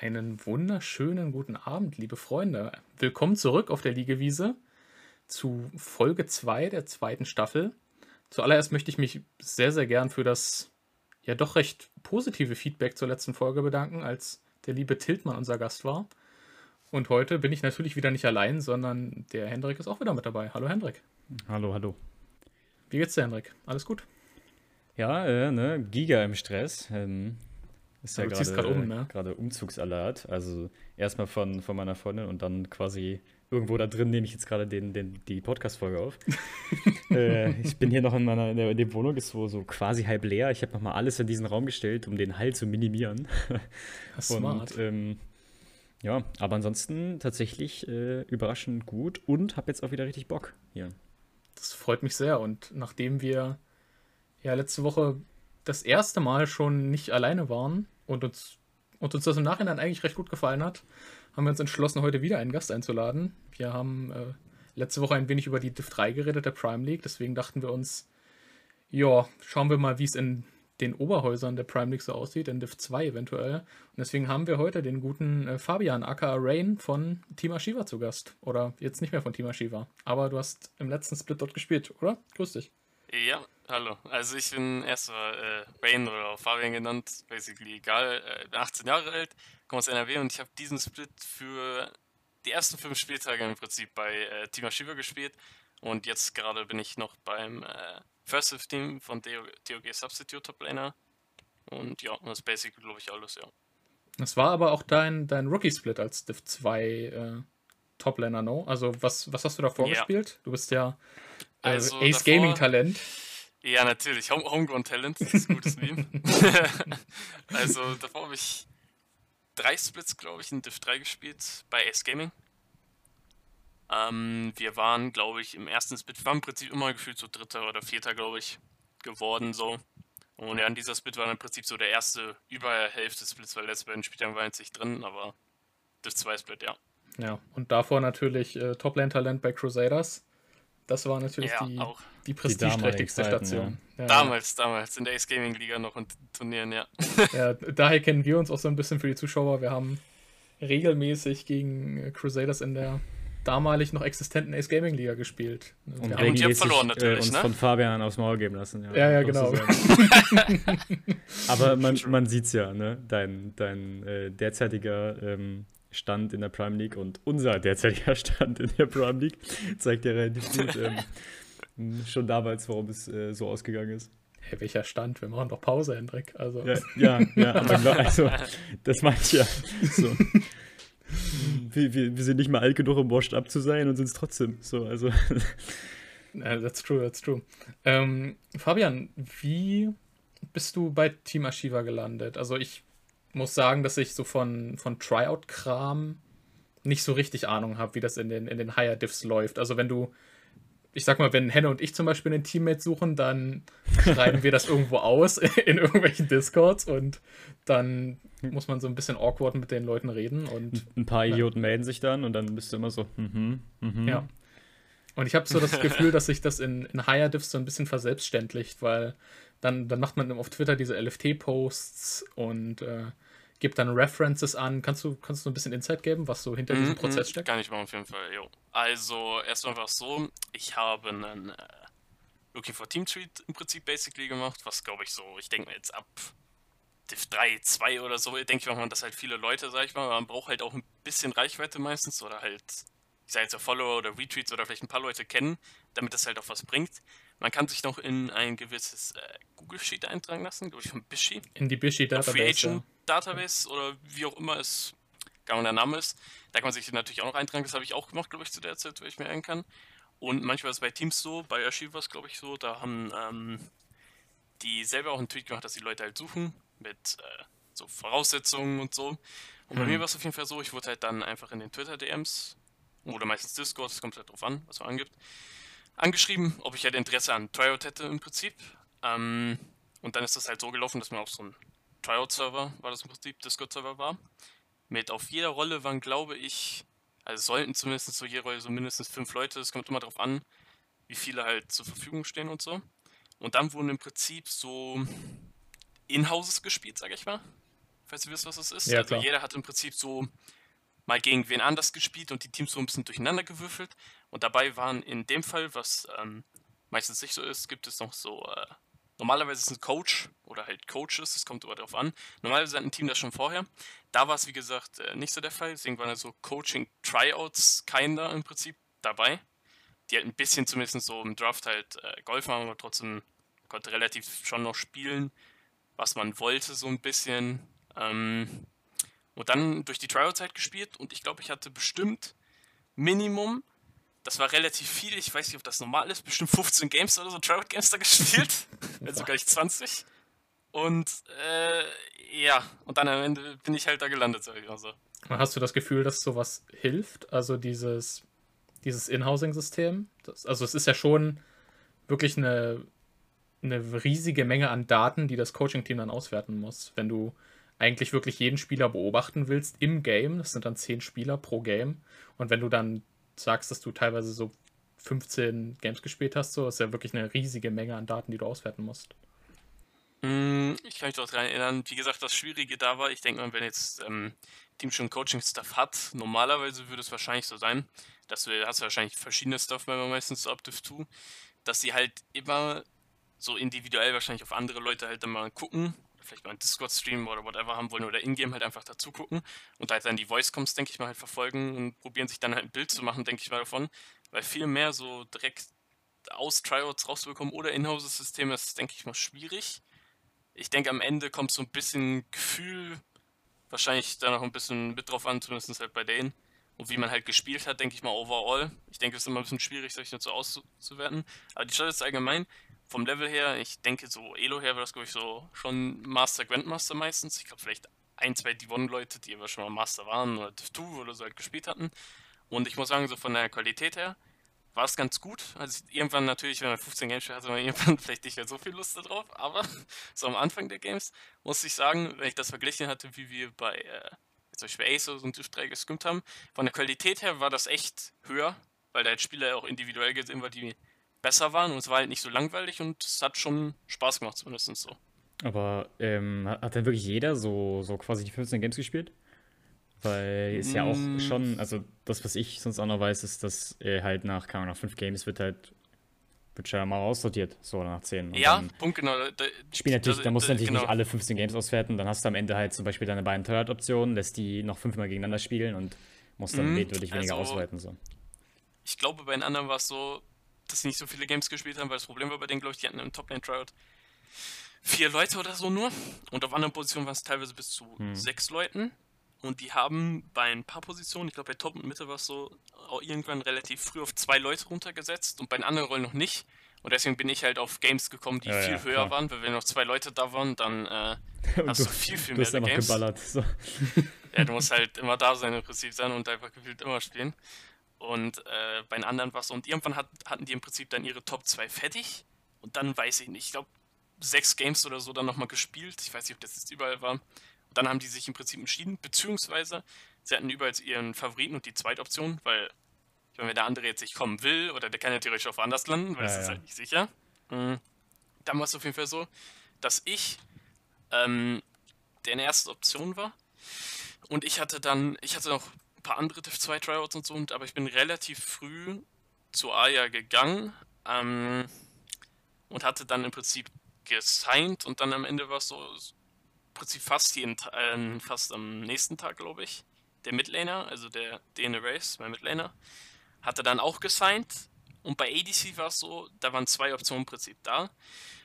Einen wunderschönen guten Abend, liebe Freunde. Willkommen zurück auf der Liegewiese zu Folge 2 der zweiten Staffel. Zuallererst möchte ich mich sehr, sehr gern für das ja doch recht positive Feedback zur letzten Folge bedanken, als der liebe Tiltmann unser Gast war. Und heute bin ich natürlich wieder nicht allein, sondern der Hendrik ist auch wieder mit dabei. Hallo Hendrik. Hallo, hallo. Wie geht's dir, Hendrik? Alles gut? Ja, äh, ne, Giga im Stress. Ähm, ist ja, Ja, gerade um, ne? gerade Umzugsalert. Also erstmal von, von meiner Freundin und dann quasi irgendwo da drin nehme ich jetzt gerade den, den, die Podcast-Folge auf. äh, ich bin hier noch in meiner in der, in der Wohnung, ist so, so quasi halb leer. Ich habe nochmal alles in diesen Raum gestellt, um den Hall zu minimieren. Smart. Und ähm, ja, aber ansonsten tatsächlich äh, überraschend gut und habe jetzt auch wieder richtig Bock hier. Das freut mich sehr. Und nachdem wir ja letzte Woche das erste Mal schon nicht alleine waren und uns, und uns das im Nachhinein eigentlich recht gut gefallen hat, haben wir uns entschlossen, heute wieder einen Gast einzuladen. Wir haben äh, letzte Woche ein wenig über die Div 3 geredet, der Prime League. Deswegen dachten wir uns, ja, schauen wir mal, wie es in den Oberhäusern der Prime League so aussieht, in Div 2 eventuell. Und deswegen haben wir heute den guten äh, Fabian aka Rain von Team Ashiva zu Gast. Oder jetzt nicht mehr von Team Ashiva. Aber du hast im letzten Split dort gespielt, oder? Grüß dich. Ja, hallo. Also ich bin erstmal äh, Wayne oder auch Fabian genannt, basically egal. Äh, bin 18 Jahre alt, komme aus NRW und ich habe diesen Split für die ersten fünf Spieltage im Prinzip bei äh, Team Ashiva gespielt. Und jetzt gerade bin ich noch beim äh, First Fifth Team von DO TOG Substitute Top Laner. Und ja, das ist basically, glaube ich, alles, ja. Das war aber auch dein, dein Rookie-Split als Div 2 äh, Top-Laner, no? Also was, was hast du davor Ja. gespielt? Du bist ja äh, Also Ace Gaming-Talent. Ja, natürlich. Home Homegrown Talent, das ist ein gutes Meme. also, davor habe ich drei Splits, glaube ich, in Div 3 gespielt bei Ace Gaming. Ähm, wir waren, glaube ich, im ersten Split, wir waren im Prinzip immer gefühlt so dritter oder vierter, glaube ich, geworden so. Und ja, in dieser Split war im Prinzip so der erste über Hälfte des Splits, weil letzte beiden Spieltagen waren jetzt nicht drin, aber Div 2 Split, ja. Ja, und davor natürlich äh, Top-Lane-Talent bei Crusaders. Das war natürlich Ja, die, auch. Die prestigeträchtigste Station. Ja. Damals, damals, in der Ace Gaming Liga noch und Turnieren, ja. Ja, daher kennen wir uns auch so ein bisschen für die Zuschauer. Wir haben regelmäßig gegen äh, Crusaders in der damalig noch existenten Ace Gaming Liga gespielt. Und Ja, haben, und ihr habt regelmäßig verloren äh, natürlich, uns ne? von Fabian aufs Maul geben lassen. Ja, ja, muss genau. Aber man, man sieht es ja, ne? Dein, dein äh, derzeitiger ähm, Stand in der Prime League und unser derzeitiger Stand in der Prime League zeigt ja relativ gut ähm, schon damals, warum es äh, so ausgegangen ist. hey, welcher Stand? Wir machen doch Pause, Hendrik. Also, Ja, ja, ja aber glaub, also, das meine ich ja. So. Wir, wir, wir sind nicht mal alt genug, um washed up zu sein und sind es trotzdem. So, also. That's true, that's true. Ähm, Fabian, wie bist du bei Team Ashiva gelandet? Also ich muss sagen, dass ich so von, von Tryout-Kram nicht so richtig Ahnung habe, wie das in den, in den Higher Diffs läuft. Also wenn du, ich sag mal, wenn Henne und ich zum Beispiel einen Teammate suchen, dann schreiben wir das irgendwo aus in irgendwelchen Discords und dann muss man so ein bisschen awkward mit den Leuten reden und Ein paar Idioten melden sich dann und dann bist du immer so, mhm, mhm. Ja. Und ich habe so das Gefühl, dass sich das in, in Higher Diffs so ein bisschen verselbstständigt, weil dann, dann macht man auf Twitter diese LFT-Posts und äh, gibt dann References an. Kannst du, kannst du ein bisschen Insight geben, was so hinter diesem Mhm, Prozess mhm, steckt? Kann ich machen, auf jeden Fall, jo. Also, erstmal war es so, ich habe einen äh, Looking for Team Treat im Prinzip basically gemacht, was glaube ich so, ich denke mir jetzt ab Div 3, 2 oder so, denke ich mal, dass halt viele Leute, sag ich mal, man braucht halt auch ein bisschen Reichweite meistens oder halt, ich sage jetzt auch Follower oder Retweets oder vielleicht ein paar Leute kennen, damit das halt auch was bringt. Man kann sich noch in ein gewisses äh, Google Sheet eintragen lassen, glaube ich, von Bishi. In die Bishi Free Database. Agent Database oder wie auch immer es gar nicht der Name ist. Da kann man sich natürlich auch noch eintragen. Das habe ich auch gemacht, glaube ich, zu der Zeit, wo ich mir erinnern kann. Und manchmal ist es bei Teams so, bei Archivas, glaube ich, so, da haben ähm, die selber auch einen Tweet gemacht, dass die Leute halt suchen mit äh, so Voraussetzungen und so. Und bei Mhm. mir war es auf jeden Fall so, ich wurde halt dann einfach in den Twitter-DMs oder meistens Discord, das kommt halt drauf an, was man angibt, angeschrieben, ob ich halt Interesse an Tryout hätte im Prinzip. Ähm, und dann ist das halt so gelaufen, dass man auf so einen Tryout-Server, war das im Prinzip, Discord-Server war. Mit auf jeder Rolle waren, glaube ich, also sollten zumindest so jede Rolle so mindestens fünf Leute, es kommt immer darauf an, wie viele halt zur Verfügung stehen und so. Und dann wurden im Prinzip so In-Houses gespielt, sag ich mal. falls ihr wisst, was das ist. Ja, also jeder hat im Prinzip so mal gegen wen anders gespielt und die Teams so ein bisschen durcheinander gewürfelt. Und dabei waren in dem Fall, was ähm, meistens nicht so ist, gibt es noch so, äh, normalerweise ist ein Coach oder halt Coaches, das kommt aber darauf an. Normalerweise hat ein Team das schon vorher. Da war es, wie gesagt, äh, nicht so der Fall. Deswegen waren da so Coaching-Tryouts keiner im Prinzip dabei. Die halt ein bisschen zumindest so im Draft halt äh, geholfen haben, aber trotzdem konnte relativ schon noch spielen, was man wollte, so ein bisschen. Ähm, und dann durch die Tryout-Zeit gespielt und ich glaube, ich hatte bestimmt Minimum, das war relativ viel, ich weiß nicht, ob das normal ist, bestimmt 15 Games oder so, Tryout-Games da gespielt, wenn sogar nicht 20. Und äh, ja, und dann am Ende bin ich halt da gelandet, sag ich mal so. Hast du das Gefühl, dass sowas hilft? Also dieses, dieses In-Housing-System? Also es ist ja schon wirklich eine, eine riesige Menge an Daten, die das Coaching-Team dann auswerten muss. Wenn du eigentlich wirklich jeden Spieler beobachten willst im Game, das sind dann 10 Spieler pro Game. Und wenn du dann sagst, dass du teilweise so 15 Games gespielt hast, so ist ja wirklich eine riesige Menge an Daten, die du auswerten musst. Mm, Ich kann mich doch daran erinnern, wie gesagt, das Schwierige da war, ich denke mal, wenn jetzt ähm, Team schon Coaching-Stuff hat, normalerweise würde es wahrscheinlich so sein, dass du hast wahrscheinlich verschiedene Stuff, wenn man meistens so ab Div 2, dass sie halt immer so individuell wahrscheinlich auf andere Leute halt dann mal gucken, vielleicht mal einen Discord-Stream oder whatever haben wollen oder in-game halt einfach dazu gucken und halt dann die Voice-Coms, denke ich mal, halt verfolgen und probieren sich dann halt ein Bild zu machen, denke ich mal davon, weil viel mehr so direkt aus Tryouts rauszubekommen oder In-House-Systeme ist, denke ich mal, schwierig ich denke, am Ende kommt so ein bisschen Gefühl, wahrscheinlich da noch ein bisschen mit drauf an, zumindest halt bei denen. Und wie man halt gespielt hat, denke ich mal, overall. Ich denke, es ist immer ein bisschen schwierig, solche so auszuwerten. Aber die Stadt ist allgemein, vom Level her, ich denke, so Elo her war das, glaube ich, so schon Master, Grandmaster meistens. Ich glaube, vielleicht ein, zwei Divon-Leute, die aber schon mal Master waren oder Div 2 oder so halt gespielt hatten. Und ich muss sagen, so von der Qualität her, war es ganz gut. Also irgendwann natürlich, wenn man 15 Games hatte man irgendwann vielleicht nicht mehr so viel Lust darauf, aber so am Anfang der Games muss ich sagen, wenn ich das verglichen hatte, wie wir bei äh, zum Beispiel Aces und Div 3 geskimmt haben, von der Qualität her war das echt höher, weil da halt Spieler auch individuell gesehen war, die besser waren und es war halt nicht so langweilig und es hat schon Spaß gemacht, zumindest so. Aber ähm, hat denn wirklich jeder so, so quasi die 15 Games gespielt? Weil ist ja auch Mm. schon, also das, was ich sonst auch noch weiß, ist, dass äh, halt nach, keine Ahnung, nach 5 Games wird halt, wird schon mal aussortiert, so oder nach 10. Und ja, Punkt genau. Da, Spiel natürlich, das- da musst du da- natürlich genau. nicht alle 15 Games auswerten, dann hast du am Ende halt zum Beispiel deine beiden Third-Optionen, lässt die noch fünfmal gegeneinander spielen und musst dann Mhm, weniger also- ausweiten. So. Ich glaube, bei den anderen war es so, dass sie nicht so viele Games gespielt haben, weil das Problem war bei denen, glaube ich, die hatten im Top-Lane-Tryout vier Leute oder so nur. Und auf anderen Positionen waren es teilweise bis zu Hm. sechs Leuten. Und die haben bei ein paar Positionen, ich glaube bei Top und Mitte war es so, auch irgendwann relativ früh auf zwei Leute runtergesetzt und bei den anderen Rollen noch nicht. Und deswegen bin ich halt auf Games gekommen, die Ja, viel ja, höher klar. waren, weil wenn noch zwei Leute da waren, dann äh, hast du, du viel, viel du hast mehr einfach Games. geballert. So. Ja, du musst halt immer da sein im Prinzip sein und einfach gefühlt immer spielen. Und äh, bei den anderen war es so. Und irgendwann hat, hatten die im Prinzip dann ihre Top 2 fertig. Und dann weiß ich nicht, ich glaube, sechs Games oder so dann nochmal gespielt. Ich weiß nicht, ob das jetzt überall war. Und dann haben die sich im Prinzip entschieden, beziehungsweise sie hatten überall ihren Favoriten und die Zweitoption, weil, ich meine, wenn der andere jetzt nicht kommen will, oder der kann ja theoretisch auch woanders landen, weil Ja, das ist ja. halt nicht sicher. Mhm. Dann war es auf jeden Fall so, dass ich ähm, der erste Option war. Und ich hatte dann, ich hatte noch ein paar andere Div 2 Tryouts und so, und, aber ich bin relativ früh zu Aya gegangen ähm, und hatte dann im Prinzip gesigned und dann am Ende war es so, im Prinzip fast jeden, äh, fast am nächsten Tag, glaube ich, der Midlaner, also der DNA Race, mein Midlaner, hatte dann auch gesigned und bei ADC war es so, da waren zwei Optionen im Prinzip da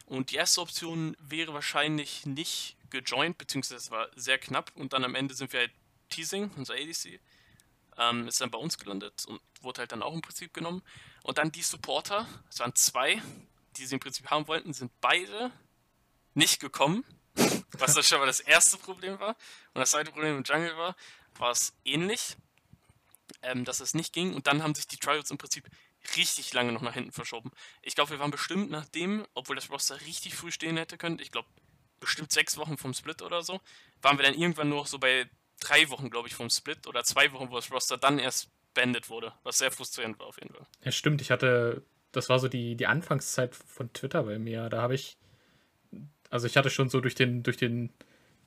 und die erste Option wäre wahrscheinlich nicht gejoint, beziehungsweise es war sehr knapp und dann am Ende sind wir halt Teasing, unser ADC, ähm, ist dann bei uns gelandet und wurde halt dann auch im Prinzip genommen. Und dann die Supporter, es waren zwei, die sie im Prinzip haben wollten, sind beide nicht gekommen, was dann schon mal das erste Problem war. Und das zweite Problem im Jungle war, war es ähnlich, ähm, dass es nicht ging. Und dann haben sich die Trials im Prinzip richtig lange noch nach hinten verschoben. Ich glaube, wir waren bestimmt nachdem, obwohl das Roster richtig früh stehen hätte können, ich glaube, bestimmt sechs Wochen vom Split oder so, waren wir dann irgendwann nur noch so bei drei Wochen, glaube ich, vom Split oder zwei Wochen, wo das Roster dann erst beendet wurde, was sehr frustrierend war auf jeden Fall. Ja, stimmt. Ich hatte, das war so die, die Anfangszeit von Twitter bei mir. Da habe ich, also ich hatte schon so durch den, durch den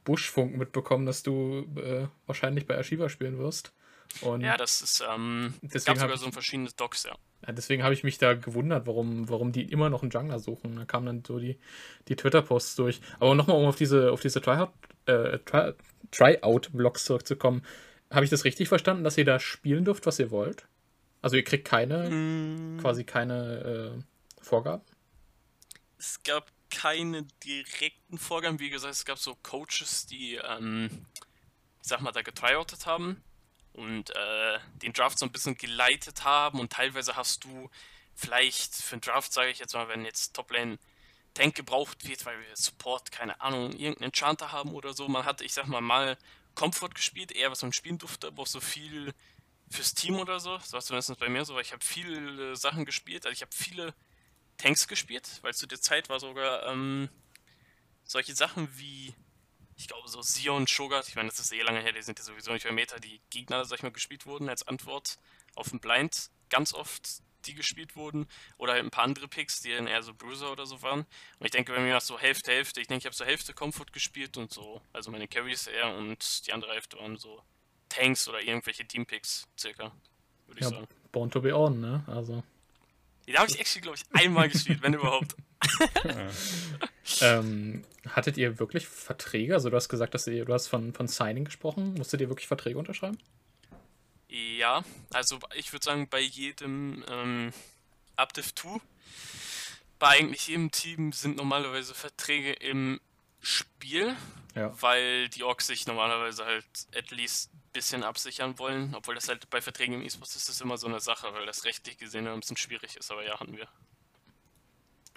Buschfunk mitbekommen, dass du äh, wahrscheinlich bei Ashiva spielen wirst. Und ja, das ist, ähm, es gab sogar so ein verschiedenes Docs, ja. Ja deswegen habe ich mich da gewundert, warum, warum die immer noch einen Jungler suchen. Da kamen dann so die, die Twitter-Posts durch. Aber nochmal, um auf diese, auf diese Tryout, äh, Tryout-Blogs zurückzukommen. Habe ich das richtig verstanden, dass ihr da spielen dürft, was ihr wollt? Also ihr kriegt keine, mm. quasi keine äh, Vorgaben? Es gab keine direkten Vorgaben. Wie gesagt, es gab so Coaches, die, ähm, ich sag mal, da getryoutet haben und äh, den Draft so ein bisschen geleitet haben und teilweise hast du vielleicht für einen Draft, sage ich jetzt mal, wenn jetzt Toplane Tank gebraucht wird, weil wir Support, keine Ahnung, irgendeinen Enchanter haben oder so. Man hatte, ich sag mal, mal Comfort gespielt, eher was man spielen durfte, aber auch so viel fürs Team oder so. Das war zumindest bei mir so, weil ich habe viele Sachen gespielt. Also ich habe viele Tanks gespielt, weil zu der Zeit war sogar ähm, solche Sachen wie, ich glaube, so Sion, Shogat, ich meine, das ist eh lange her, die sind ja sowieso nicht mehr Meta, die Gegner, sag ich mal, gespielt wurden als Antwort auf den Blind. Ganz oft die gespielt wurden. Oder halt ein paar andere Picks, die dann eher so Bruiser oder so waren. Und ich denke, bei mir war es so Hälfte, Hälfte. Ich denke, ich habe so Hälfte Comfort gespielt und so, also meine Carries eher und die andere Hälfte waren so Tanks oder irgendwelche Teampicks, circa, würde ich ja, sagen. Born to be on, ne? Also. Da habe ich actually, glaube ich, einmal gespielt, wenn überhaupt. ähm, hattet ihr wirklich Verträge? Also du hast gesagt, dass ihr, du hast von, von Signing gesprochen. Musstet ihr wirklich Verträge unterschreiben? Ja, also ich würde sagen, bei jedem ähm, Updiv 2, bei eigentlich jedem Team sind normalerweise Verträge im Spiel, ja. weil die Orks sich normalerweise halt at least ein bisschen absichern wollen, obwohl das halt bei Verträgen im E-Sports ist das immer so eine Sache, weil das rechtlich gesehen ein bisschen schwierig ist, aber ja, hatten wir.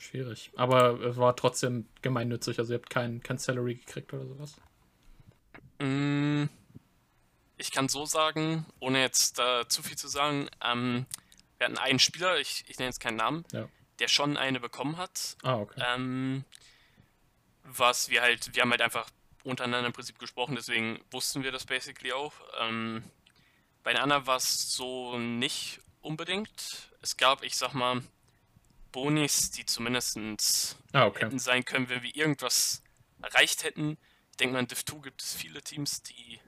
Schwierig. Aber es war trotzdem gemeinnützig, also ihr habt kein, kein Salary gekriegt oder sowas? Mm, ich kann so sagen, ohne jetzt da zu viel zu sagen, ähm, wir hatten einen Spieler, ich, ich nenne jetzt keinen Namen, ja. der schon eine bekommen hat. Ah, okay. Ähm, was wir halt, wir haben halt einfach untereinander im Prinzip gesprochen, deswegen wussten wir das basically auch. Ähm, bei den anderen war es so nicht unbedingt. Es gab, ich sag mal, Bonis, die zumindest ah, okay. hätten sein können, wenn wir irgendwas erreicht hätten. Ich denke mal, in Div 2 gibt es viele Teams, die,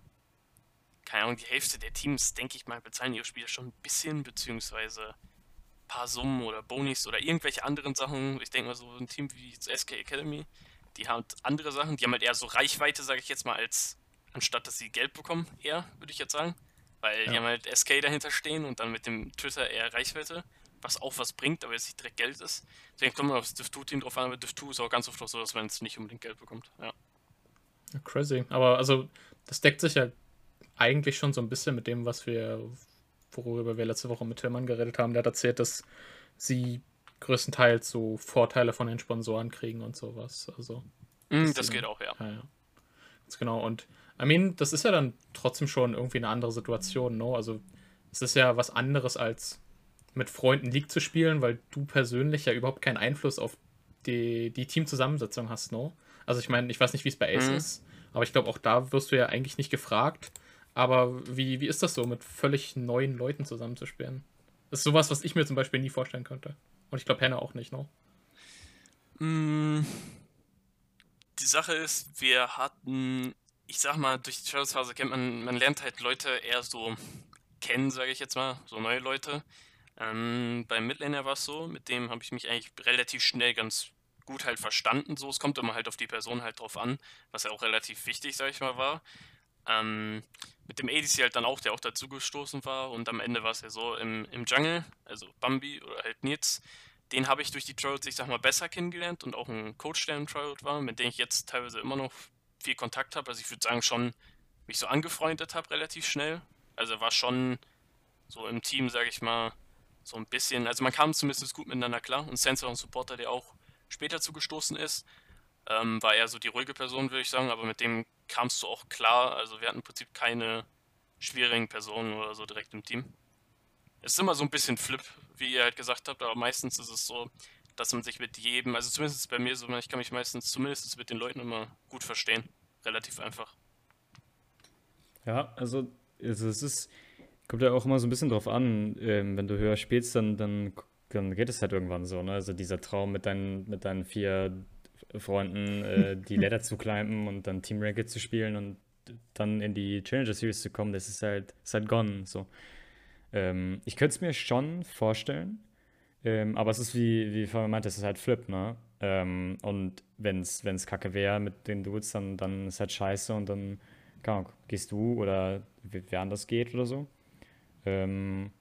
keine Ahnung, die Hälfte der Teams, denke ich mal, bezahlen ihre Spieler schon ein bisschen, beziehungsweise ein paar Summen oder Bonis oder irgendwelche anderen Sachen. Ich denke mal, so ein Team wie SK Academy, die haben andere Sachen, die haben halt eher so Reichweite, sage ich jetzt mal, als anstatt dass sie Geld bekommen, eher, würde ich jetzt sagen. Weil ja. die haben halt SK dahinter stehen und dann mit dem Twitter eher Reichweite, was auch was bringt, aber jetzt nicht direkt Geld ist. Deswegen kommt man aufs Div2-Team drauf an, aber Div2 ist auch ganz oft auch so, dass man jetzt nicht unbedingt Geld bekommt. Ja. ja. Crazy. Aber also, das deckt sich ja eigentlich schon so ein bisschen mit dem, was wir, worüber wir letzte Woche mit Tillmann geredet haben. Der hat erzählt, dass sie größtenteils so Vorteile von den Sponsoren kriegen und sowas. Also. Mm, das geht auch, ja. ja. ja. Ganz genau. Und I mean, das ist ja dann trotzdem schon irgendwie eine andere Situation, no? Also es ist ja was anderes als mit Freunden League zu spielen, weil du persönlich ja überhaupt keinen Einfluss auf die, die Teamzusammensetzung hast, no? Also ich meine, ich weiß nicht, wie es bei Ace mhm. ist, aber ich glaube, auch da wirst du ja eigentlich nicht gefragt. Aber wie, wie ist das so, mit völlig neuen Leuten zusammenzuspielen? Das ist sowas, was ich mir zum Beispiel nie vorstellen könnte. Und ich glaube, Henne auch nicht, no? Mm, die Sache ist, wir hatten, ich sag mal, durch die Trailsphase kennt man, man lernt halt Leute eher so kennen, sage ich jetzt mal, so neue Leute. Ähm, beim Midlaner war es so, mit dem habe ich mich eigentlich relativ schnell ganz gut halt verstanden. So, es kommt immer halt auf die Person halt drauf an, was ja auch relativ wichtig, sage ich mal, war. Ähm, mit dem ADC halt dann auch, der auch dazu gestoßen war. Und am Ende war es ja so im, im Jungle, also Bambi oder halt Nils, den habe ich durch die Trials, ich sag mal, besser kennengelernt und auch ein Coach, der im Trial war, mit dem ich jetzt teilweise immer noch viel Kontakt habe. Also ich würde sagen, schon mich so angefreundet habe relativ schnell. Also war schon so im Team, sage ich mal, so ein bisschen, also man kam zumindest gut miteinander klar. Und Sensor und Supporter, der auch später zugestoßen ist, ähm, war eher so die ruhige Person, würde ich sagen, aber mit dem kamst du auch klar. Also wir hatten im Prinzip keine schwierigen Personen oder so direkt im Team. Es ist immer so ein bisschen Flip, wie ihr halt gesagt habt, aber meistens ist es so, dass man sich mit jedem, also zumindest bei mir so, ich kann mich meistens zumindest mit den Leuten immer gut verstehen. Relativ einfach. Ja, also, also es ist, kommt ja auch immer so ein bisschen drauf an, ähm, wenn du höher spielst, dann, dann, dann geht es halt irgendwann so, ne? Also dieser Traum mit deinen, mit deinen vier Freunden äh, die Ladder zu climben und dann Team Ranked zu spielen und dann in die Challenger Series zu kommen, das ist halt, ist halt gone. So. Ähm, ich könnte es mir schon vorstellen, ähm, aber es ist wie, wie vorhin meinte, es ist halt Flip, ne? Ähm, und wenn es kacke wäre mit den Dudes, dann, dann ist halt scheiße und dann kann, gehst du oder wer anders geht oder so. Ähm,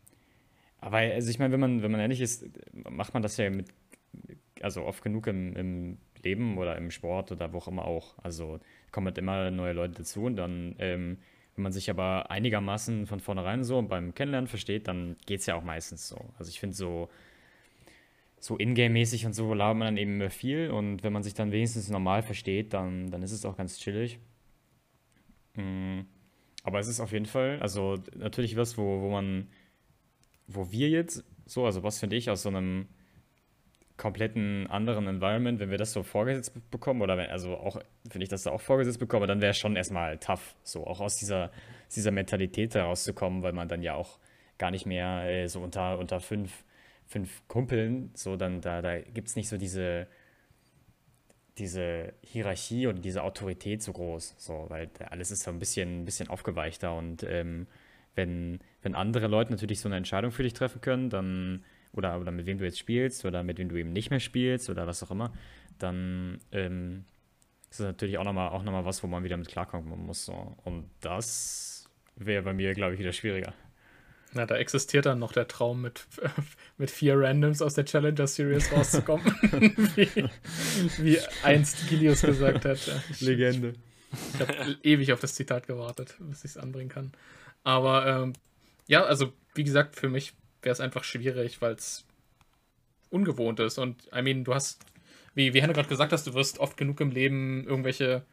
aber also ich meine, wenn man, wenn man ehrlich ist, macht man das ja mit, also oft genug im, im Leben oder im Sport oder wo auch immer auch. Also kommen halt immer neue Leute dazu und dann, ähm, wenn man sich aber einigermaßen von vornherein so beim Kennenlernen versteht, dann geht es ja auch meistens so. Also ich finde so, so Ingame-mäßig und so labert man dann eben viel und wenn man sich dann wenigstens normal versteht, dann, dann ist es auch ganz chillig. Mhm. Aber es ist auf jeden Fall, also natürlich was, wo, wo man, wo wir jetzt so, also was finde ich aus so einem kompletten anderen Environment, wenn wir das so vorgesetzt bekommen, oder wenn, also auch, wenn ich das da auch vorgesetzt bekomme, dann wäre schon erstmal tough, so auch aus dieser, dieser Mentalität herauszukommen, weil man dann ja auch gar nicht mehr äh, so unter, unter fünf, fünf Kumpeln, so dann, da, da gibt es nicht so diese, diese Hierarchie oder diese Autorität so groß, so, weil alles ist so ein bisschen, ein bisschen aufgeweichter und ähm, wenn, wenn andere Leute natürlich so eine Entscheidung für dich treffen können, dann, oder, oder mit wem du jetzt spielst oder mit wem du eben nicht mehr spielst oder was auch immer, dann ähm, ist das natürlich auch nochmal auch noch mal was, wo man wieder mit klarkommen muss. So. Und das wäre bei mir, glaube ich, wieder schwieriger. Na, da existiert dann noch der Traum, mit, mit vier Randoms aus der Challenger Series rauszukommen. wie, wie einst Gilius gesagt hat. Legende. Ich, ich habe ewig auf das Zitat gewartet, bis ich es anbringen kann. Aber ähm, ja, also wie gesagt, für mich wäre es einfach schwierig, weil es ungewohnt ist. Und I mean, du hast, wie, wie Henne gerade gesagt hast, du wirst oft genug im Leben irgendwelche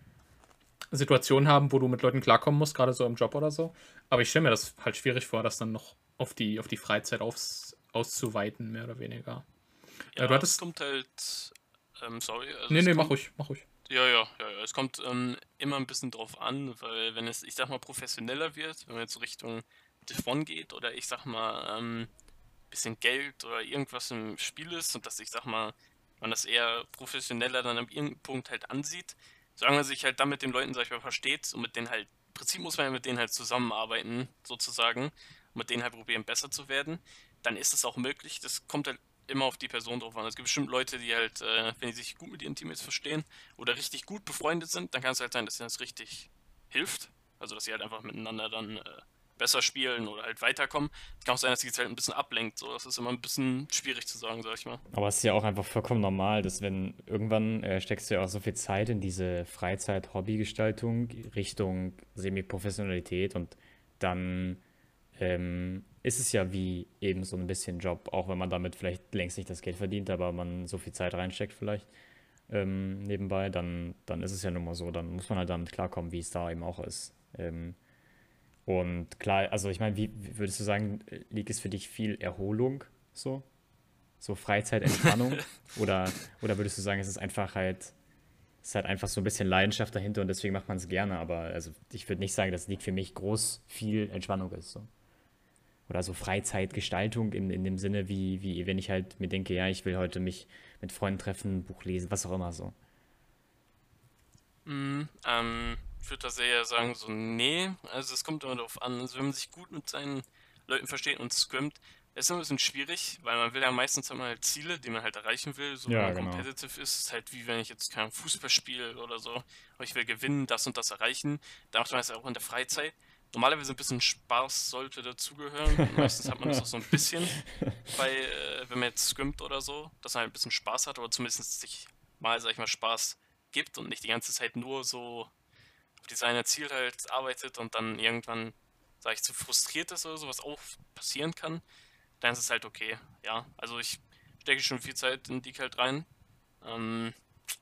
Situationen haben, wo du mit Leuten klarkommen musst, gerade so im Job oder so. Aber ich stelle mir das halt schwierig vor, das dann noch auf die, auf die Freizeit aufs, auszuweiten, mehr oder weniger. Ja, du hattest... es kommt halt. Ähm, sorry. Also nee, nee, mach ruhig, mach ruhig. Ja, ja, ja, ja. Es kommt ähm, immer ein bisschen drauf an, weil wenn es, ich sag mal, professioneller wird, wenn man jetzt Richtung Div geht oder ich sag mal, ähm, bisschen Geld oder irgendwas im Spiel ist und dass ich sag mal, man das eher professioneller dann an irgendeinem Punkt halt ansieht, solange man sich halt dann mit den Leuten, sag ich mal, versteht und mit denen halt, im Prinzip muss man ja mit denen halt zusammenarbeiten, sozusagen, und mit denen halt probieren, besser zu werden, dann ist es auch möglich. Das kommt halt immer auf die Person drauf an. Es gibt bestimmt Leute, die halt, äh, wenn die sich gut mit ihren Teammates verstehen oder richtig gut befreundet sind, dann kann es halt sein, dass ihnen das richtig hilft. Also, dass sie halt einfach miteinander dann äh, besser spielen oder halt weiterkommen. Es kann auch sein, dass sich jetzt halt ein bisschen ablenkt. So, das ist immer ein bisschen schwierig zu sagen, sag ich mal. Aber es ist ja auch einfach vollkommen normal, dass wenn irgendwann äh, steckst du ja auch so viel Zeit in diese Freizeit-Hobbygestaltung Richtung Semi-Professionalität und dann ähm, ist es ja wie eben so ein bisschen Job, auch wenn man damit vielleicht längst nicht das Geld verdient, aber man so viel Zeit reinsteckt vielleicht ähm, nebenbei, dann, dann ist es ja nun mal so, dann muss man halt damit klarkommen, wie es da eben auch ist. Ähm, und klar, also ich meine, wie, würdest du sagen, liegt es für dich viel Erholung so? So Freizeit, Entspannung? oder, oder würdest du sagen, es ist einfach halt, es halt einfach so ein bisschen Leidenschaft dahinter und deswegen macht man es gerne, aber also ich würde nicht sagen, dass League für mich groß viel Entspannung ist. So. Oder so Freizeitgestaltung in, in dem Sinne, wie, wie wenn ich halt mir denke, ja, ich will heute mich mit Freunden treffen, Buch lesen, was auch immer so. Mm, ähm, ich würde da eher sagen, so, nee. Also es kommt immer darauf an. Also wenn man sich gut mit seinen Leuten versteht und scrimmt, ist immer ein bisschen schwierig, weil man will ja meistens immer halt Ziele, die man halt erreichen will. So ja, wenn man genau. competitive ist, ist halt wie wenn ich jetzt kein Fußball spiele oder so. Aber ich will gewinnen, das und das erreichen. Da macht man das auch in der Freizeit. Normalerweise ein bisschen Spaß sollte dazugehören. Meistens hat man das auch so ein bisschen bei, äh, wenn man jetzt scrimmt oder so, dass man halt ein bisschen Spaß hat oder zumindest sich mal, sag ich mal, Spaß gibt und nicht die ganze Zeit nur so auf die seine Ziel halt arbeitet und dann irgendwann, sag ich, zu frustriert ist oder so, was auch passieren kann, dann ist es halt okay. Ja, also ich stecke schon viel Zeit in die halt rein. Ähm,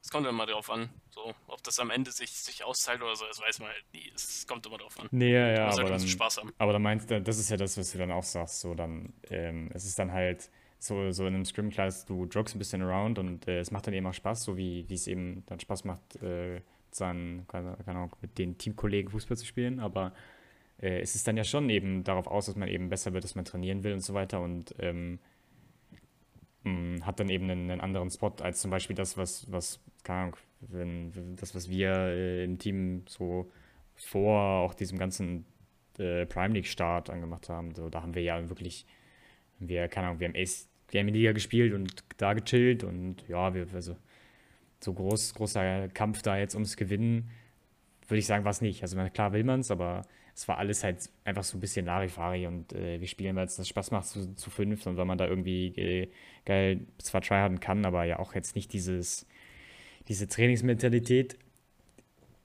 es kommt immer drauf an, so, ob das am Ende sich, sich auszahlt oder so, das weiß man halt nie. Es kommt immer drauf an. Nee, ja, ja, aber halt dann, Spaß haben. aber da meinst du, das ist ja das, was du dann auch sagst, so dann, ähm, es ist dann halt so, so in einem Scrim-Class, du joggst ein bisschen around und äh, es macht dann eben auch Spaß, so wie es eben dann Spaß macht, äh, dann, keine Ahnung, mit den Teamkollegen Fußball zu spielen, aber äh, es ist dann ja schon eben darauf aus, dass man eben besser wird, dass man trainieren will und so weiter und ähm, mh, hat dann eben einen, einen, anderen Spot als zum Beispiel das, was, was keine Ahnung, wenn, das, was wir äh, im Team so vor auch diesem ganzen äh, Prime League-Start angemacht haben, so, da haben wir ja wirklich, wir, keine Ahnung, wir haben Ace, wir haben in Liga gespielt und da gechillt und ja, wir, also so groß, großer Kampf da jetzt ums Gewinnen, würde ich sagen, war es nicht. Also klar will man es, aber es war alles halt einfach so ein bisschen Larifari und äh, wir spielen, weil es das Spaß macht zu, zu fünf und weil man da irgendwie äh, geil zwar tryharden kann, aber ja auch jetzt nicht dieses, diese Trainingsmentalität.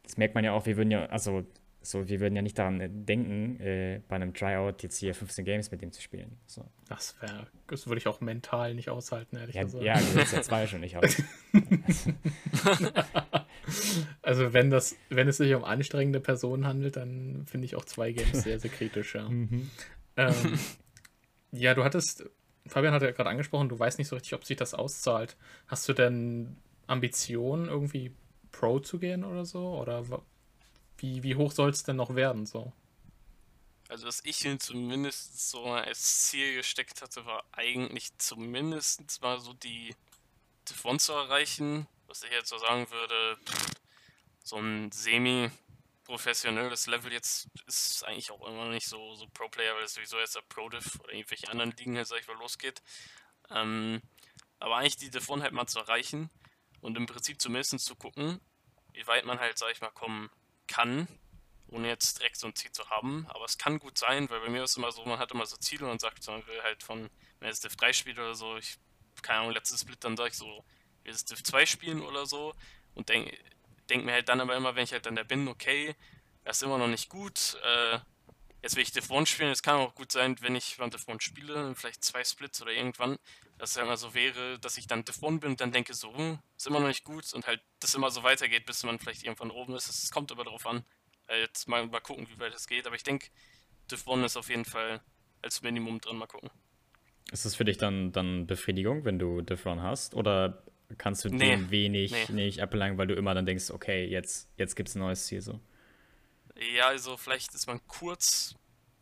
Das merkt man ja auch, wir würden ja, also so, wir würden ja nicht daran denken, äh, bei einem Tryout jetzt hier 15 Games mit dem zu spielen. So. Das wäre, das würde ich auch mental nicht aushalten, ehrlich ja, gesagt. Ja, du willst ja zwei schon nicht aus. also wenn das, wenn es sich um anstrengende Personen handelt, dann finde ich auch zwei Games sehr, sehr kritisch, ja. Mhm. Ähm, ja, du hattest, Fabian hat ja gerade angesprochen, du weißt nicht so richtig, ob sich das auszahlt. Hast du denn Ambitionen, irgendwie Pro zu gehen oder so? Oder wie, wie hoch soll es denn noch werden? So? Also, was ich mir zumindest so als Ziel gesteckt hatte, war eigentlich zumindest mal so die Div zu erreichen. Was ich jetzt so sagen würde, so ein semi-professionelles Level jetzt ist eigentlich auch immer noch nicht so, so Pro-Player, weil es sowieso erst der Pro-Div oder irgendwelche anderen Ligen halt, sag ich mal, losgeht. Ähm, aber eigentlich die Div halt mal zu erreichen und im Prinzip zumindest zu gucken, wie weit man halt, sag ich mal, kommen kann, ohne jetzt direkt so ein Ziel zu haben. Aber es kann gut sein, weil bei mir ist immer so, man hat immer so Ziele und sagt, man will halt von, wenn es Div 3 spielt oder so, ich, keine Ahnung, letztes Split, dann sage ich so, will es Div 2 spielen oder so und denke denk mir halt dann aber immer, wenn ich halt dann da bin, okay, das ist immer noch nicht gut, äh, jetzt will ich 1 spielen, es kann auch gut sein, wenn ich 1 spiele, vielleicht zwei Splits oder irgendwann, dass es halt immer so wäre, dass ich dann 1 bin und dann denke so, hm, ist immer noch nicht gut und halt das immer so weitergeht, bis man vielleicht irgendwann oben ist. Es kommt aber darauf an. Jetzt mal, mal gucken, wie weit es geht. Aber ich denke, 1 ist auf jeden Fall als Minimum drin. Mal gucken. Ist das für dich dann, dann Befriedigung, wenn du 1 hast? Oder kannst du nee, dem wenig nee. nicht abbelangen, weil du immer dann denkst, okay, jetzt, jetzt gibt es ein neues Ziel so? Ja, also vielleicht ist man kurz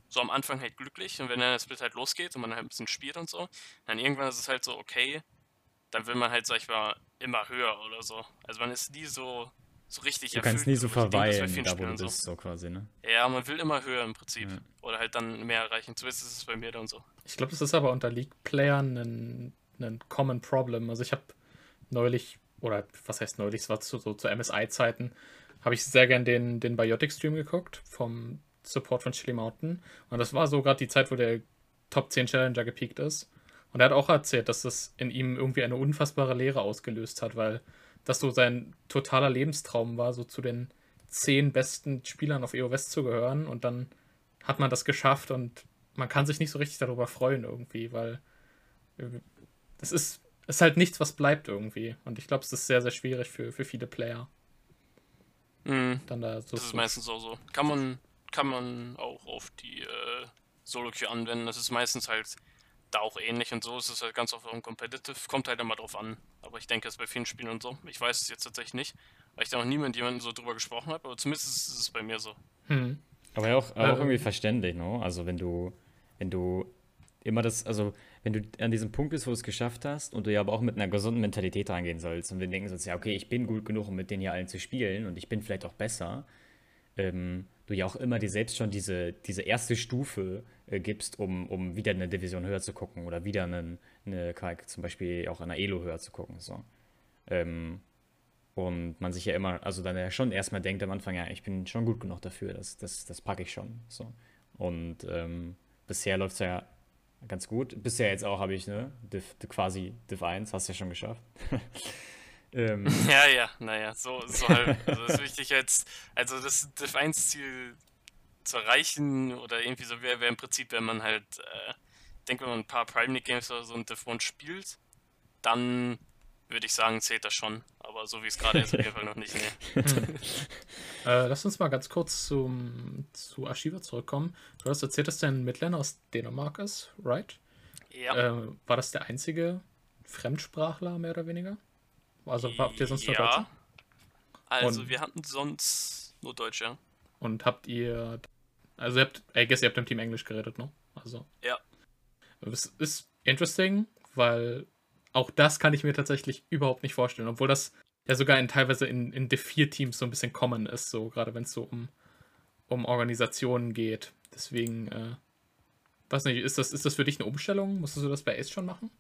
so am Anfang halt glücklich und wenn dann das Split halt losgeht und man halt ein bisschen spielt und so, dann irgendwann ist es halt so, okay, dann will man halt, sag ich mal, immer höher oder so. Also man ist nie so, so richtig Du kannst nie so verweilen, da wo du bist, so. so. quasi, ne? Ja, man will immer höher im Prinzip. Ja. Oder halt dann mehr erreichen. Zumindest ist es bei mir dann so. Ich glaube, das ist aber unter League-Playern ein, ein Common Problem. Also ich habe neulich, oder was heißt neulich, es war zu, so zu MSI-Zeiten, habe ich sehr gern den, den Biotic-Stream geguckt vom Support von Chili Mountain. Und das war so gerade die Zeit, wo der Top 10 Challenger gepiekt ist. Und er hat auch erzählt, dass das in ihm irgendwie eine unfassbare Lehre ausgelöst hat, weil das so sein totaler Lebenstraum war, so zu den zehn besten Spielern auf EO West zu gehören. Und dann hat man das geschafft und man kann sich nicht so richtig darüber freuen irgendwie, weil das ist, ist halt nichts, was bleibt irgendwie. Und ich glaube, es ist sehr, sehr schwierig für, für viele Player. Mhm. Dann da so das ist meistens auch so. Kann man kann man auch auf die äh, Solo-Queue anwenden. Das ist meistens halt da auch ähnlich und so. Es ist halt ganz oft im Competitive. Kommt halt immer drauf an. Aber ich denke, es bei vielen Spielen und so. Ich weiß es jetzt tatsächlich nicht, weil ich da noch nie mit jemandem so drüber gesprochen habe. Aber zumindest ist es bei mir so. Hm. Aber ja auch, aber auch irgendwie verständlich, ne? Also wenn du, wenn du immer das, also wenn du an diesem Punkt bist, wo du es geschafft hast und du ja aber auch mit einer gesunden Mentalität reingehen sollst und wir denken sollst, ja, okay, ich bin gut genug, um mit denen hier allen zu spielen und ich bin vielleicht auch besser, ähm, du ja auch immer dir selbst schon diese, diese erste Stufe äh, gibst, um, um wieder eine Division höher zu gucken oder wieder einen, eine, zum Beispiel auch in einer Elo höher zu gucken. So. Ähm, und man sich ja immer, also dann ja schon erstmal denkt am Anfang, ja, ich bin schon gut genug dafür, das, das, das packe ich schon. So. Und ähm, bisher läuft es ja ganz gut. Bisher jetzt auch habe ich, ne, Div, quasi Div 1, hast du ja schon geschafft. Ähm. Ja, ja, naja, so, so halt. Also das ist wichtig jetzt, also das Div 1 Ziel zu erreichen oder irgendwie so wäre wär im Prinzip, wenn man halt, äh, denke, wenn man ein paar Prime League Games oder so ein Div 1 spielt, dann würde ich sagen, zählt das schon. Aber so wie es gerade ist, auf jeden Fall noch nicht. Nee. äh, lass uns mal ganz kurz zum, zu Archiva zurückkommen. Du hast erzählt, dass dein Midlander aus Dänemark ist, right? Ja. Äh, war das der einzige Fremdsprachler, mehr oder weniger? Also habt ihr sonst nur ja. Deutsche? Also und, wir hatten sonst nur Deutsche. Und habt ihr. Also ihr habt, I guess ihr habt im Team Englisch geredet, ne? Also. Ja. Es ist interesting, weil auch das kann ich mir tatsächlich überhaupt nicht vorstellen. Obwohl das ja sogar in teilweise in, in Div 4 Teams so ein bisschen common ist, so gerade wenn es so um, um Organisationen geht. Deswegen, äh, weiß nicht, ist das, ist das für dich eine Umstellung? Musstest du das bei Ace schon machen?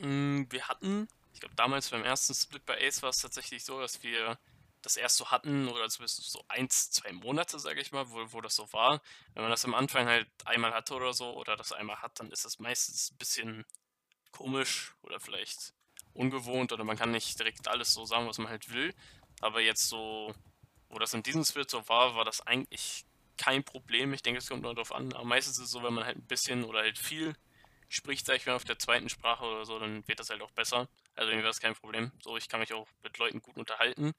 Mm, wir hatten, ich glaube damals beim ersten Split bei Ace war es tatsächlich so, dass wir das erst so hatten, oder zumindest so eins, zwei Monate, sage ich mal, wo, wo das so war. Wenn man das am Anfang halt einmal hatte oder so, oder das einmal hat, dann ist das meistens ein bisschen komisch oder vielleicht ungewohnt oder man kann nicht direkt alles so sagen, was man halt will. Aber jetzt so, wo das in diesem Split so war, war das eigentlich kein Problem. Ich denke, es kommt nur darauf an. Aber meistens ist es so, wenn man halt ein bisschen oder halt viel spricht, sag ich mal, auf der zweiten Sprache oder so, dann wird das halt auch besser. Also irgendwie war das kein Problem. So, ich kann mich auch mit Leuten gut unterhalten.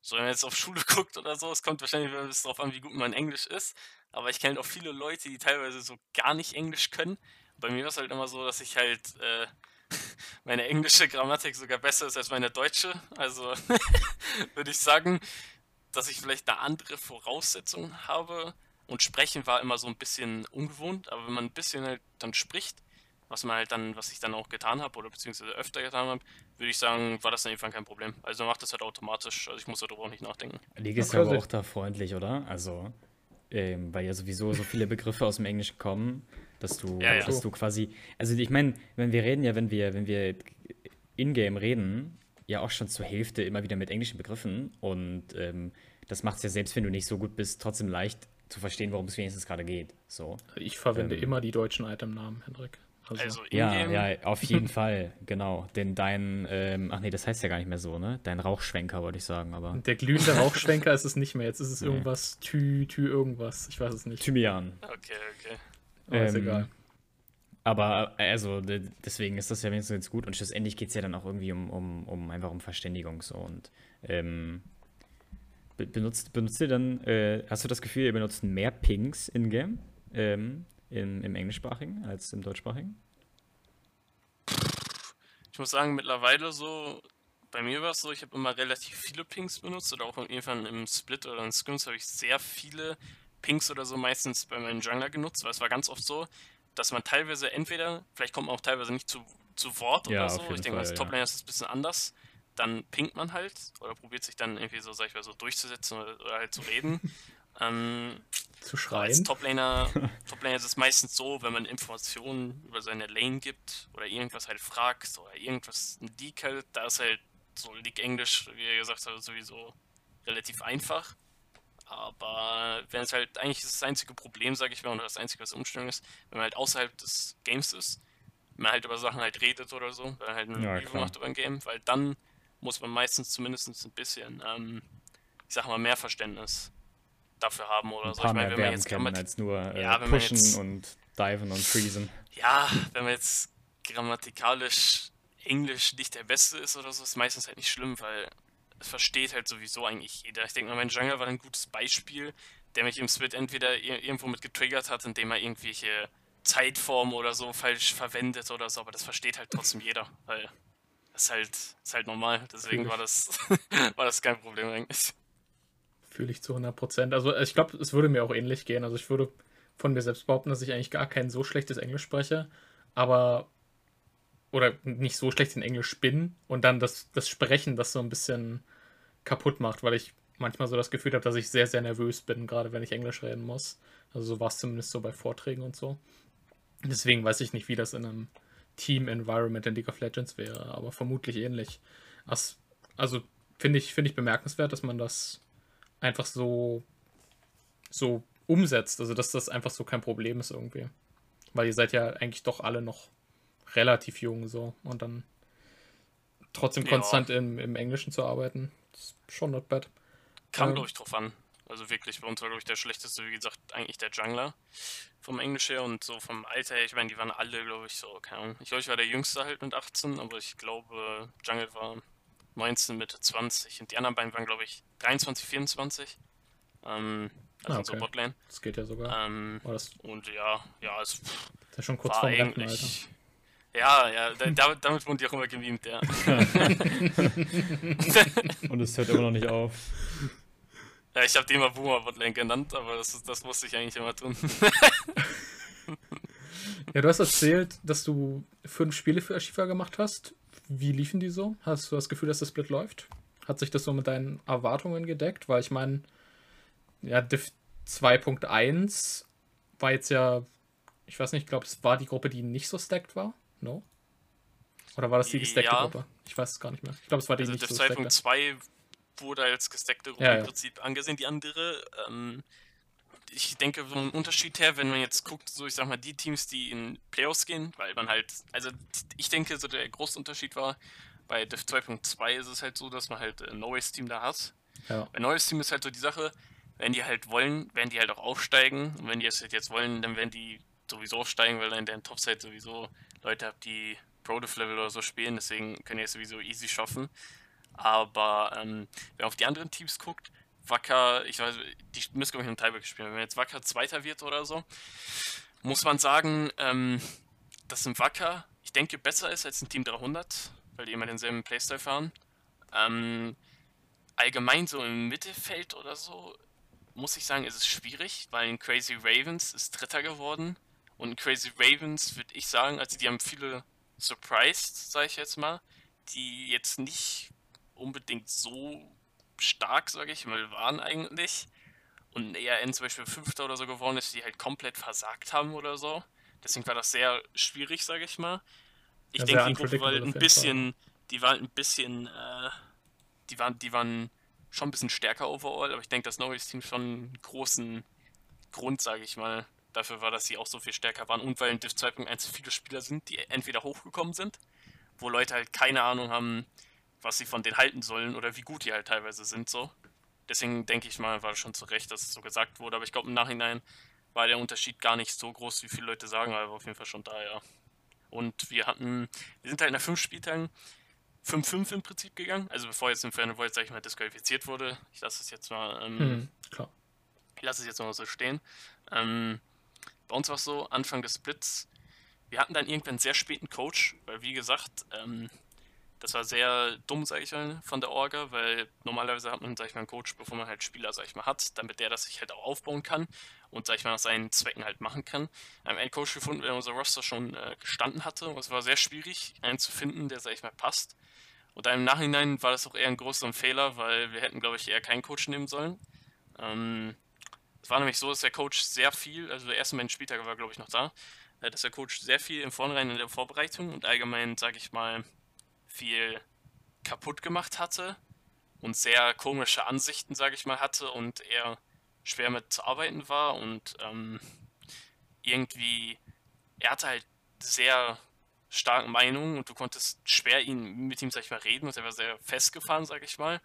So, wenn man jetzt auf Schule guckt oder so, es kommt wahrscheinlich ein bisschen darauf an, wie gut man Englisch ist. Aber ich kenne auch viele Leute, die teilweise so gar nicht Englisch können. Bei mir war es halt immer so, dass ich halt äh, meine englische Grammatik sogar besser ist als meine deutsche. Also würde ich sagen, dass ich vielleicht eine andere Voraussetzung habe. Und sprechen war immer so ein bisschen ungewohnt, aber wenn man ein bisschen halt dann spricht, was man halt dann, was ich dann auch getan habe oder beziehungsweise öfter getan habe, würde ich sagen, war das dann irgendwann kein Problem. Also macht das halt automatisch, also ich muss darüber auch nicht nachdenken. League ist ja aber auch da freundlich, oder? Also, ähm, weil ja sowieso so viele Begriffe aus dem Englischen kommen, dass du, ja, ja. dass du quasi, also ich meine, wenn wir reden ja, wenn wir, wenn wir in-game reden, ja auch schon zur Hälfte immer wieder mit englischen Begriffen und ähm, das macht es ja selbst, wenn du nicht so gut bist, trotzdem leicht zu verstehen, worum es wenigstens gerade geht. So. Ich verwende ähm, immer die deutschen Itemnamen, Hendrik. Also, also ja, ja, auf jeden Fall, genau. Denn dein, ähm, ach nee, das heißt ja gar nicht mehr so, ne? Dein Rauchschwenker, wollte ich sagen, aber. Der glühende Rauchschwenker ist es nicht mehr. Jetzt ist es nee. irgendwas, Tü, Tü, irgendwas. Ich weiß es nicht. Thymian. Okay, okay. Aber ähm, ist egal. Aber also deswegen ist das ja wenigstens jetzt gut und schlussendlich geht es ja dann auch irgendwie um, um, um einfach um Verständigung so und ähm, benutzt, benutzt ihr dann, äh, hast du das Gefühl, ihr benutzt mehr Pings in-game? Ähm, im, im englischsprachigen als im deutschsprachigen? Ich muss sagen, mittlerweile so, bei mir war es so, ich habe immer relativ viele Pings benutzt oder auch irgendwann im Split oder in Scrims habe ich sehr viele Pings oder so meistens bei meinen Jungler genutzt, weil es war ganz oft so, dass man teilweise entweder, vielleicht kommt man auch teilweise nicht zu, zu Wort ja, oder so, ich denke mal, als Toplane ist es ein bisschen anders, dann pinkt man halt oder probiert sich dann irgendwie so, sag ich mal, so durchzusetzen oder, oder halt zu reden. ähm, zu schreien. Als Toplaner, Toplaner ist es meistens so, wenn man Informationen über seine Lane gibt oder irgendwas halt fragt oder irgendwas ein Leak halt, da ist halt so Leak Englisch, wie er gesagt hat, sowieso relativ einfach. Aber wenn es halt eigentlich das einzige Problem, sage ich mal, oder das einzige, was Umstellung ist, wenn man halt außerhalb des Games ist, wenn man halt über Sachen halt redet oder so, wenn man halt eine ja, Review macht über ein Game, weil dann muss man meistens zumindest ein bisschen, ähm, ich sag mal, mehr Verständnis dafür haben oder ein so. Paar ich meine, wenn man jetzt kennen als nur äh, ja, pushen jetzt, und diven und freezen. Ja, wenn man jetzt grammatikalisch Englisch nicht der Beste ist oder so, ist meistens halt nicht schlimm, weil es versteht halt sowieso eigentlich jeder. Ich denke mal, mein Jungle war ein gutes Beispiel, der mich im Split entweder irgendwo mit getriggert hat, indem er irgendwelche Zeitformen oder so falsch verwendet oder so, aber das versteht halt trotzdem jeder, weil das ist halt, ist halt normal. Deswegen war das, war das kein Problem eigentlich. Fühle ich zu 100 Prozent. Also ich glaube, es würde mir auch ähnlich gehen. Also ich würde von mir selbst behaupten, dass ich eigentlich gar kein so schlechtes Englisch spreche, aber oder nicht so schlecht in Englisch bin und dann das, das Sprechen das so ein bisschen kaputt macht, weil ich manchmal so das Gefühl habe, dass ich sehr, sehr nervös bin, gerade wenn ich Englisch reden muss. Also so war es zumindest so bei Vorträgen und so. Deswegen weiß ich nicht, wie das in einem Team-Environment in League of Legends wäre, aber vermutlich ähnlich. Also finde ich, find ich bemerkenswert, dass man das einfach so, so umsetzt. Also dass das einfach so kein Problem ist irgendwie. Weil ihr seid ja eigentlich doch alle noch relativ jung so und dann trotzdem ja. konstant im, im Englischen zu arbeiten, ist schon not bad. Kam, ähm, glaube ich, drauf an. Also wirklich, bei uns war, glaube ich, der schlechteste, wie gesagt, eigentlich der Jungler vom Englisch her und so vom Alter her. Ich meine, die waren alle, glaube ich, so, keine Ahnung. Ich glaube, ich war der Jüngste halt mit 18, aber ich glaube, Jungle war 19, Mitte 20 und die anderen beiden waren, glaube ich, 23, 24. Ähm, also ah, okay. so Botlane. Das geht ja sogar. Ähm, und ja, ja, es das ist schon kurz vor Renten, Alter. Ja, ja, da, damit wurden die auch immer gemimt, ja. Und es hört immer noch nicht auf. Ja, ich habe die immer Boomer Botlane genannt, aber das, das musste ich eigentlich immer tun. ja, du hast erzählt, dass du fünf Spiele für Ashifa gemacht hast. wie liefen die so? Hast du das Gefühl, dass das Split läuft? Hat sich das so mit deinen Erwartungen gedeckt? Weil ich meine, ja, Div 2.1 war jetzt ja, ich weiß nicht, ich glaube, es war die Gruppe, die nicht so stacked war. No? Oder war das die gestackte ja. Gruppe? Ich weiß es gar nicht mehr. Ich glaube, es war die also nicht Div so 2.2 wurde als gestackte Gruppe Ja, ja. im Prinzip angesehen, die andere. Ähm, ich denke, so ein Unterschied her, wenn man jetzt guckt, so ich sag mal, die Teams, die in Playoffs gehen, weil man halt, also ich denke, so der große Unterschied war, bei Div 2.2 ist es halt so, dass man halt ein neues Team da hat. Ja. Ein neues Team ist halt so die Sache, wenn die halt wollen, werden die halt auch aufsteigen. Und wenn die es halt jetzt wollen, dann werden die sowieso aufsteigen, weil dann in der Topside sowieso Leute habt, die Pro-Div-Level oder so spielen. Deswegen können die es sowieso easy schaffen. Aber ähm, wenn man auf die anderen Teams guckt, Wacker, ich weiß, die müssen glaube ich im Tiebreak spielen. Wenn jetzt Wacker Zweiter wird oder so, muss man sagen, ähm, dass ein Wacker, ich denke, besser ist als ein Team 300, weil die immer denselben Playstyle fahren. Ähm, allgemein so im Mittelfeld oder so, muss ich sagen, ist es schwierig, weil ein Crazy Ravens ist Dritter geworden. Und Crazy Ravens, würde ich sagen, also die haben viele surprised, sage ich jetzt mal, die jetzt nicht unbedingt so stark, sage ich mal, waren eigentlich. Und ein ERN zum Beispiel Fünfter oder so geworden ist, die halt komplett versagt haben oder so. Deswegen war das sehr schwierig, sage ich mal. Ich Ja, denke, die Gruppe war halt ein bisschen, die war halt ein bisschen, äh, die waren, die waren schon ein bisschen stärker overall, aber ich denke, das neues Team schon einen großen Grund, sage ich mal, dafür war, dass sie auch so viel stärker waren und weil in Div 2.1 viele Spieler sind, die entweder hochgekommen sind, wo Leute halt keine Ahnung haben, was sie von denen halten sollen oder wie gut die halt teilweise sind so. Deswegen denke ich mal, war das schon zu Recht, dass es so gesagt wurde, aber ich glaube im Nachhinein war der Unterschied gar nicht so groß, wie viele Leute sagen, aber auf jeden Fall schon da, ja. Und wir hatten, wir sind halt nach fünf Spieltagen 5-5 im Prinzip gegangen, also bevor jetzt im Final Void, sag ich mal, disqualifiziert wurde. Ich lasse es jetzt mal, ähm, Hm, klar. ich lasse es jetzt mal so stehen. Ähm, bei uns war es so, Anfang des Splits, wir hatten dann irgendwann einen sehr späten Coach, weil wie gesagt, ähm, das war sehr dumm, sag ich mal, von der Orga, weil normalerweise hat man, sag ich mal, einen Coach, bevor man halt Spieler, sag ich mal, hat, damit der das sich halt auch aufbauen kann und, sag ich mal, nach seinen Zwecken halt machen kann. Wir haben einen Coach gefunden, der unser Roster schon äh, gestanden hatte und es war sehr schwierig, einen zu finden, der, sag ich mal, passt. Und dann im Nachhinein war das auch eher ein großer Fehler, weil wir hätten, glaube ich, eher keinen Coach nehmen sollen. Ähm, war nämlich so, dass der Coach sehr viel, also der erste Mensch Spieltag war, glaube ich, noch da, äh, dass der Coach sehr viel im Vornherein in der Vorbereitung und allgemein, sage ich mal, viel kaputt gemacht hatte und sehr komische Ansichten, sage ich mal, hatte und er schwer mit zu arbeiten war und ähm, irgendwie, er hatte halt sehr starke Meinungen und du konntest schwer ihn mit ihm, sag ich mal, reden und er war sehr festgefahren, sag ich mal.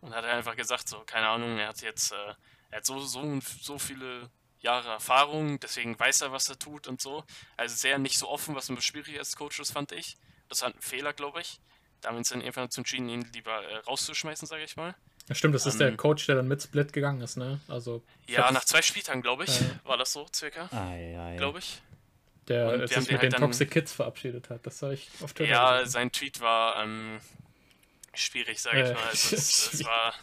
Und hat einfach gesagt, so, keine Ahnung, er hat jetzt, äh, er hat so, so, und so viele Jahre Erfahrung, deswegen weiß er, was er tut und so. Also sehr nicht so offen, was immer schwierig als Coach ist, fand ich. Das war ein Fehler, glaube ich. Da haben wir uns dann irgendwann dazu entschieden, ihn lieber äh, rauszuschmeißen, sage ich mal. Ja, stimmt, das ist der Ähm, Coach, der dann mit Split gegangen ist, ne? Also, ich Ja, nach zwei Spieltagen, glaube ich, Ja. war das so, circa, glaube ich. der und äh, sich mit den den halt dann- Toxic Kids verabschiedet hat. Das habe ich auf Twitter Ja, gesehen. sein Tweet war ähm, schwierig, sage ich Äh, mal. Also, es, es war,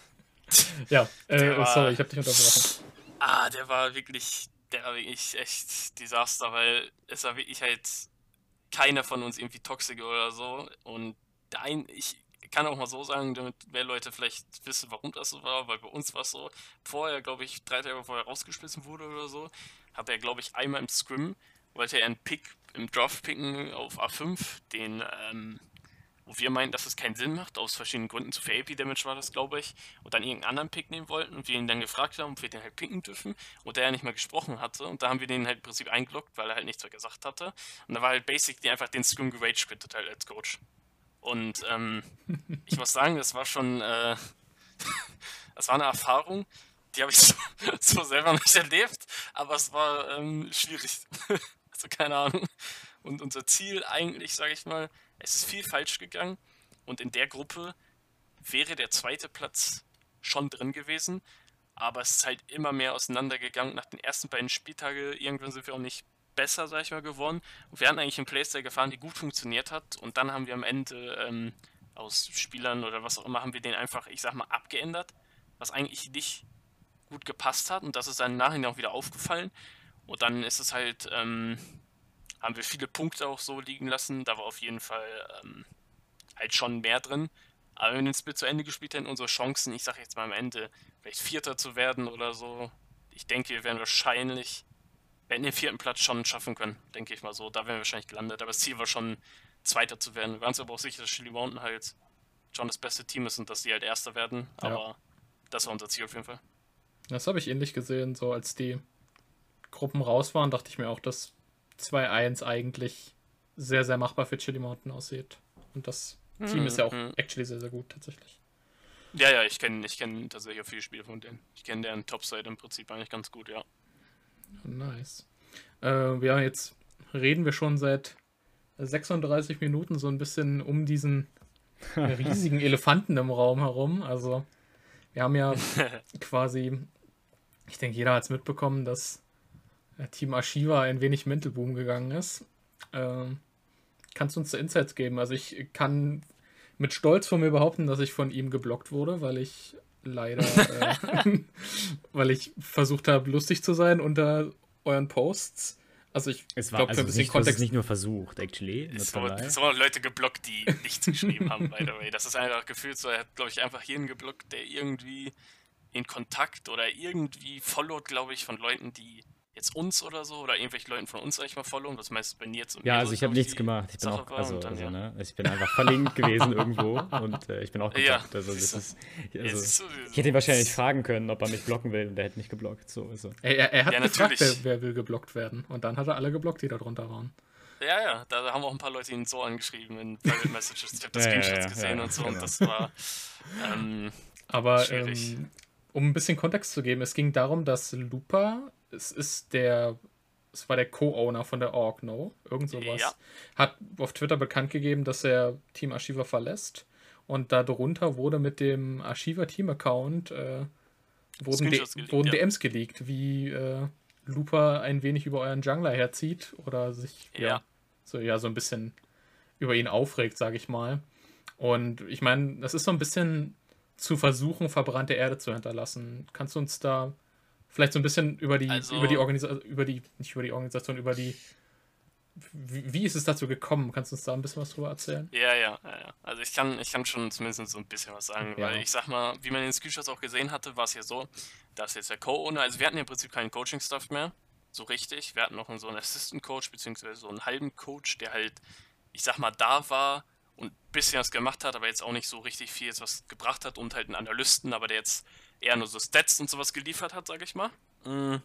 Ja, äh, war- sorry, ich habe dich unterbrochen. ah, der war wirklich, der war wirklich echt Desaster, weil es war wirklich halt keiner von uns irgendwie toxisch oder so. Und ein, ich kann auch mal so sagen, damit mehr Leute vielleicht wissen, warum das so war, weil bei uns war es so, vorher, glaube ich, drei Tage vorher rausgeschmissen wurde oder so, hat er, glaube ich, einmal im Scrim, wollte er einen Pick im Draft picken auf A5, den, ähm, wo wir meinten, dass es keinen Sinn macht, aus verschiedenen Gründen, zu viel AP-Damage war das, glaube ich, und dann irgendeinen anderen Pick nehmen wollten und wir ihn dann gefragt haben, ob wir den halt picken dürfen und der ja nicht mal gesprochen hatte und da haben wir den halt im Prinzip eingeloggt, weil er halt nichts mehr gesagt hatte und da war halt basically einfach den Scrim gerage quittet halt als Coach. Und ähm, ich muss sagen, das war schon, äh, das war eine Erfahrung, die habe ich so, so selber nicht erlebt, aber es war ähm, schwierig. also keine Ahnung. Und unser Ziel eigentlich, sage ich mal, es ist viel falsch gegangen und in der Gruppe wäre der zweite Platz schon drin gewesen, aber es ist halt immer mehr auseinandergegangen. Nach den ersten beiden Spieltagen irgendwann sind wir auch nicht besser, sag ich mal, geworden. Und wir hatten eigentlich einen Playstyle gefahren, die gut funktioniert hat. Und dann haben wir am Ende ähm, aus Spielern oder was auch immer, haben wir den einfach, ich sag mal, abgeändert, was eigentlich nicht gut gepasst hat. Und das ist dann im Nachhinein auch wieder aufgefallen. Und dann ist es halt, ähm, haben wir viele Punkte auch so liegen lassen. Da war auf jeden Fall ähm, halt schon mehr drin. Aber wenn wir den Split zu Ende gespielt hätten, unsere Chancen, ich sage jetzt mal am Ende, vielleicht Vierter zu werden oder so, ich denke, wir wären wahrscheinlich, wir hätten den vierten Platz schon schaffen können, denke ich mal so. Da wären wir wahrscheinlich gelandet. Aber das Ziel war schon, Zweiter zu werden. Wir waren uns aber auch sicher, dass Chili Mountain halt schon das beste Team ist und dass die halt Erster werden. Aber ja. das war unser Ziel auf jeden Fall. Das habe ich ähnlich gesehen. So als die Gruppen raus waren, dachte ich mir auch, dass 2-1 eigentlich sehr, sehr machbar für Chili Mountain aussieht. Und das Team mhm. ist ja auch mhm. actually sehr, sehr gut tatsächlich. Ja, ja, ich kenne ich kenn tatsächlich auch viele Spiele von denen. Ich kenne deren Topside im Prinzip eigentlich ganz gut, ja. Nice. Äh, ja, jetzt reden wir schon seit 36 Minuten so ein bisschen um diesen riesigen Elefanten im Raum herum. Also, wir haben ja quasi, ich denke, jeder hat es mitbekommen, dass Team Ashiva ein wenig Mental Boom gegangen ist. Ähm, kannst du uns da Insights geben? Also, ich kann mit Stolz von mir behaupten, dass ich von ihm geblockt wurde, weil ich leider, äh, weil ich versucht habe, lustig zu sein unter euren Posts. Also ich glaube, also ein bisschen nicht, Kontext. nicht nur versucht, actually. Es wurden Leute geblockt, die nichts geschrieben haben, by the way. Das ist einfach gefühlt so, er hat, glaube ich, einfach jeden geblockt, der irgendwie in Kontakt oder irgendwie followed, glaube ich, von Leuten, die jetzt uns oder so oder irgendwelchen Leuten von uns, sag ich mal, followen, was meist bei Nils und Ja, also ich habe nichts gemacht. Ich bin auch, also, dann, also ja. ne, ich bin einfach verlinkt gewesen irgendwo und äh, ich bin auch geblockt. Ja, also, das ist, also, so, ich hätte ihn wahrscheinlich fragen können, ob er mich blocken will und der hätte mich geblockt. So, so. Er, er, hat ja, gefragt, wer, wer, will geblockt werden und dann hat er alle geblockt, die da drunter waren. Ja, ja, da haben auch ein paar Leute ihn so angeschrieben in Private Messages. Ich habe das ja, Screenshots ja, gesehen und so genau. und das war ähm, Aber ähm, um ein bisschen Kontext zu geben, es ging darum, dass Lupa es ist der, es war der Co-Owner von der Org, no? Irgend sowas. Ja. Hat auf Twitter bekannt gegeben, dass er Team Archiva verlässt. Und darunter wurde mit dem Archiva Team-Account äh, wurden, geleakt, wurden ja. DMs geleakt, wie äh, Looper ein wenig über euren Jungler herzieht oder sich ja. ja. so ja so ein bisschen über ihn aufregt, sage ich mal. Und ich meine, das ist so ein bisschen zu versuchen, verbrannte Erde zu hinterlassen. Kannst du uns da Vielleicht so ein bisschen über die, also, über die Organisation, über die, nicht über die Organisation, über die. Wie, wie, ist es dazu gekommen? Kannst du uns da ein bisschen was drüber erzählen? Ja, ja, ja, ja. Also ich kann, ich kann schon zumindest so ein bisschen was sagen, ja. weil ich sag mal, wie man in den Screenshots auch gesehen hatte, war es ja so, dass jetzt der Co-Owner, also wir hatten im Prinzip keinen Coaching-Stuff mehr, so richtig. Wir hatten noch so einen Assistant-Coach, beziehungsweise so einen halben Coach, der halt, ich sag mal, da war und ein bisschen was gemacht hat, aber jetzt auch nicht so richtig viel jetzt was gebracht hat und halt einen Analysten, aber der jetzt eher nur so Stats und sowas geliefert hat, sag ich mal. Mm.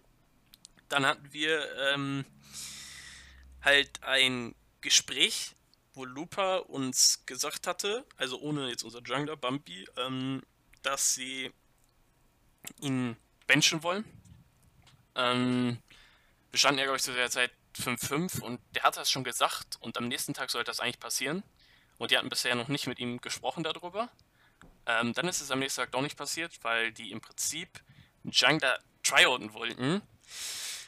Dann hatten wir ähm, halt ein Gespräch, wo Lupa uns gesagt hatte, also ohne jetzt unser Jungler Bumpy, ähm, dass sie ihn benchen wollen. Ähm, wir standen ja, glaube ich, zu der Zeit 5-5 und der hat das schon gesagt und am nächsten Tag sollte das eigentlich passieren. Und die hatten bisher noch nicht mit ihm gesprochen darüber. Ähm, dann ist es am nächsten Tag doch nicht passiert, weil die im Prinzip einen Jungler tryouten wollten.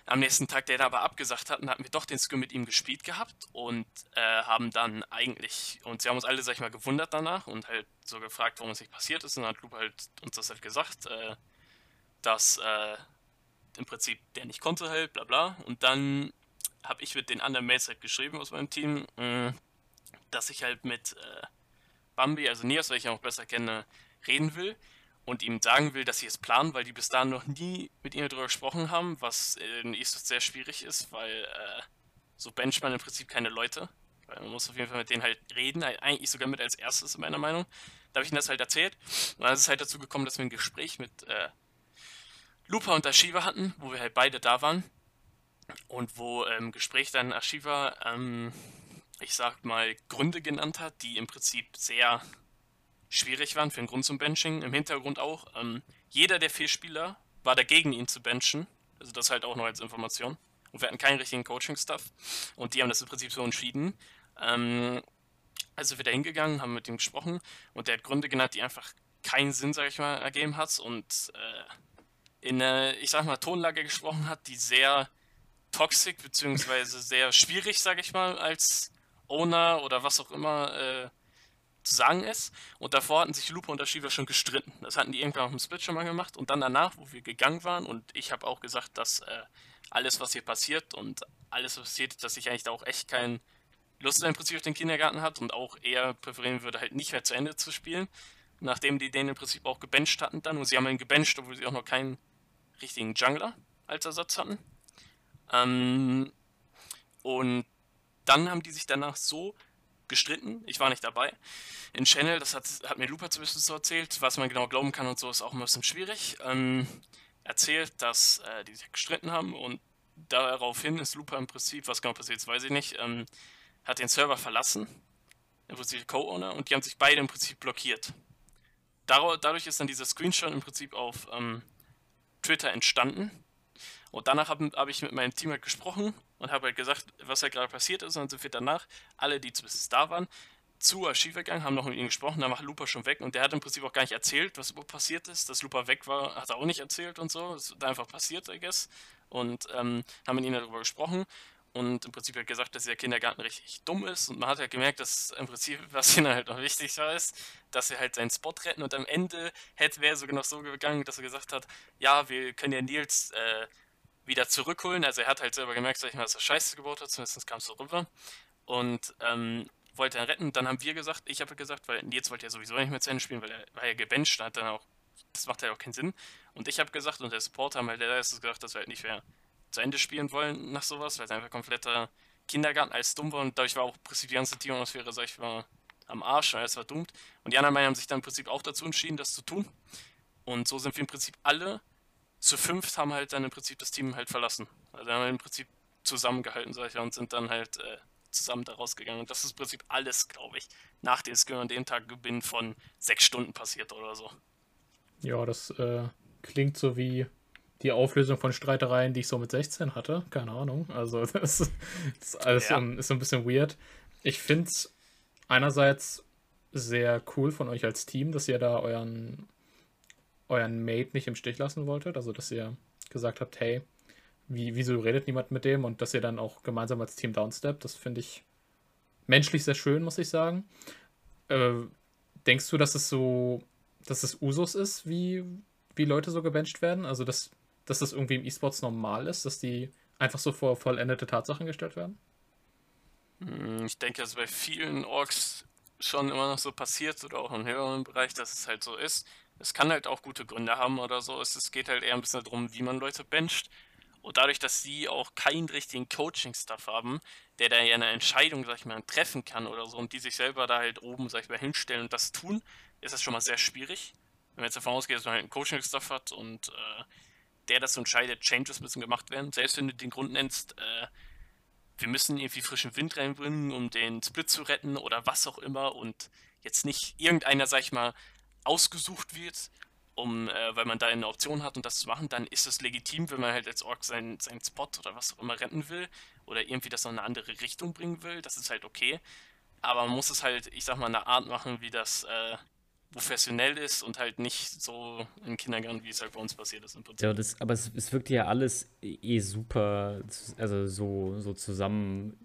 Am nächsten Tag, der da aber abgesagt hat, hatten wir doch den Skill mit ihm gespielt gehabt und äh, haben dann eigentlich, und sie haben uns alle, sag ich mal, gewundert danach und halt so gefragt, warum es nicht passiert ist. Und dann hat Loop halt uns das halt gesagt, äh, dass äh, im Prinzip der nicht konnte halt, bla bla. Und dann habe ich mit den anderen Mates halt geschrieben aus meinem Team, äh, dass ich halt mit äh, Bambi, also Nias, weil ich ihn auch besser kenne, reden will und ihm sagen will, dass sie es planen, weil die bis dahin noch nie mit ihm darüber gesprochen haben, was in ESOS sehr schwierig ist, weil äh, so bencht man im Prinzip keine Leute. Weil man muss auf jeden Fall mit denen halt reden, eigentlich sogar mit als erstes in meiner Meinung. Da habe ich ihnen das halt erzählt. Und dann ist es halt dazu gekommen, dass wir ein Gespräch mit äh, Lupa und Ashiva hatten, wo wir halt beide da waren. Und wo im Gespräch dann Ashiva ähm, ich sag mal, Gründe genannt hat, die im Prinzip sehr schwierig waren für den Grund zum Benching. Im Hintergrund auch. Ähm, jeder der vier Spieler war dagegen, ihn zu benchen. Also das halt auch noch als Information. Und wir hatten keinen richtigen Coaching-Stuff. Und die haben das im Prinzip so entschieden. Ähm, also wir da hingegangen, haben mit ihm gesprochen und der hat Gründe genannt, die einfach keinen Sinn, sag ich mal, ergeben hat und äh, in einer, ich sag mal, Tonlage gesprochen hat, die sehr toxisch beziehungsweise sehr schwierig, sag ich mal, als Owner oder was auch immer äh, zu sagen ist. Und davor hatten sich Lupo und der Shiva schon gestritten. Das hatten die irgendwann auf dem Split schon mal gemacht. Und dann danach, wo wir gegangen waren, und ich habe auch gesagt, dass äh, alles, was hier passiert und alles, was passiert, dass ich eigentlich da auch echt kein Lust im Prinzip auf den Kindergarten hat und auch eher präferieren würde, halt nicht mehr zu Ende zu spielen. Nachdem die den im Prinzip auch gebencht hatten dann. Und sie haben ihn gebencht, obwohl sie auch noch keinen richtigen Jungler als Ersatz hatten. Ähm, und dann haben die sich danach so gestritten. Ich war nicht dabei. In Channel, das hat, hat mir Lupa zumindest so erzählt, was man genau glauben kann und so, ist auch ein bisschen schwierig. Ähm, erzählt, dass äh, die sich gestritten haben und daraufhin ist Lupa im Prinzip, was genau passiert ist, weiß ich nicht, ähm, hat den Server verlassen, im Prinzip Co-Owner, und die haben sich beide im Prinzip blockiert. Dadurch ist dann dieser Screenshot im Prinzip auf ähm, Twitter entstanden. Und danach habe hab ich mit meinem Team halt gesprochen und habe halt gesagt, was halt gerade passiert ist. Und dann sind wir danach, alle, die zumindest da waren, zu Archiv gegangen, haben noch mit ihm gesprochen, dann war Lupa schon weg und der hat im Prinzip auch gar nicht erzählt, was überhaupt passiert ist. Dass Lupa weg war, hat er auch nicht erzählt und so. Das ist einfach passiert, I guess. Und ähm, haben mit ihm darüber gesprochen und im Prinzip hat gesagt, dass der Kindergarten richtig dumm ist und man hat ja halt gemerkt, dass im Prinzip, was ihnen halt noch wichtig war, ist, dass sie halt seinen Spot retten und am Ende hätte wäre sogar noch so gegangen, dass er gesagt hat, ja, wir können ja Nils äh, wieder zurückholen. Also er hat halt selber gemerkt, sag ich mal, dass er Scheiße gebaut hat, zumindest kam es so rüber. Und ähm, wollte er retten. Dann haben wir gesagt, ich habe gesagt, weil Nils wollte ja sowieso nicht mehr zu Ende spielen, weil er war ja gebencht, hat dann auch, das macht ja auch keinen Sinn. Und ich habe gesagt, und der Supporter haben halt der ist gesagt, dass wir halt nicht mehr zu Ende spielen wollen nach sowas, weil es einfach kompletter Kindergarten als dumm war und dadurch war auch im Prinzip die ganze Teamatmosphäre, sag ich mal, am Arsch, weil es war doomt. Und die anderen haben sich dann im Prinzip auch dazu entschieden, das zu tun. Und so sind wir im Prinzip alle zu fünft haben halt dann im Prinzip das Team halt verlassen. Also haben wir im Prinzip zusammengehalten, sag ich, und sind dann halt äh, zusammen da rausgegangen. Und das ist im Prinzip alles, glaube ich, nach dem Skill an dem Tag bin von sechs Stunden passiert oder so. Ja, das äh, klingt so wie die Auflösung von Streitereien, die ich so mit 16 hatte. Keine Ahnung. Also das, das ist alles ja. so, ist so ein bisschen weird. Ich finde es einerseits sehr cool von euch als Team, dass ihr da euren euren Mate nicht im Stich lassen wolltet. Also, dass ihr gesagt habt, hey, wie, wieso redet niemand mit dem? Und dass ihr dann auch gemeinsam als Team downsteppt. Das finde ich menschlich sehr schön, muss ich sagen. Äh, denkst du, dass es so, dass es Usus ist, wie, wie Leute so gebencht werden? Also, dass, dass das irgendwie im E-Sports normal ist, dass die einfach so vor vollendete Tatsachen gestellt werden? Hm, ich denke, dass bei vielen Orks schon immer noch so passiert oder auch im höheren Bereich, dass es halt so ist. Es kann halt auch gute Gründe haben oder so. Es, geht halt eher ein bisschen darum, wie man Leute bencht. Und dadurch, dass sie auch keinen richtigen Coaching-Stuff haben, der da ja eine Entscheidung, sag ich mal, treffen kann oder so und die sich selber da halt oben, sag ich mal, hinstellen und das tun, ist das schon mal sehr schwierig. Wenn man jetzt davon ausgeht, dass man halt einen Coaching-Stuff hat und äh, der das so entscheidet, Changes müssen gemacht werden. Selbst wenn du den Grund nennst, äh, wir müssen irgendwie frischen Wind reinbringen, um den Split zu retten oder was auch immer und jetzt nicht irgendeiner, sag ich mal, ausgesucht wird, um, äh, weil man da eine Option hat, um das zu machen, dann ist es legitim, wenn man halt als Ork seinen, seinen Spot oder was auch immer retten will oder irgendwie das in eine andere Richtung bringen will, das ist halt okay. Aber man muss es halt, ich sag mal, in einer Art machen, wie das äh, professionell ist und halt nicht so im Kindergarten, wie es halt bei uns passiert ist. Im Prinzip. Ja, das, aber es, es wirkt ja alles eh super, also so, so zusammen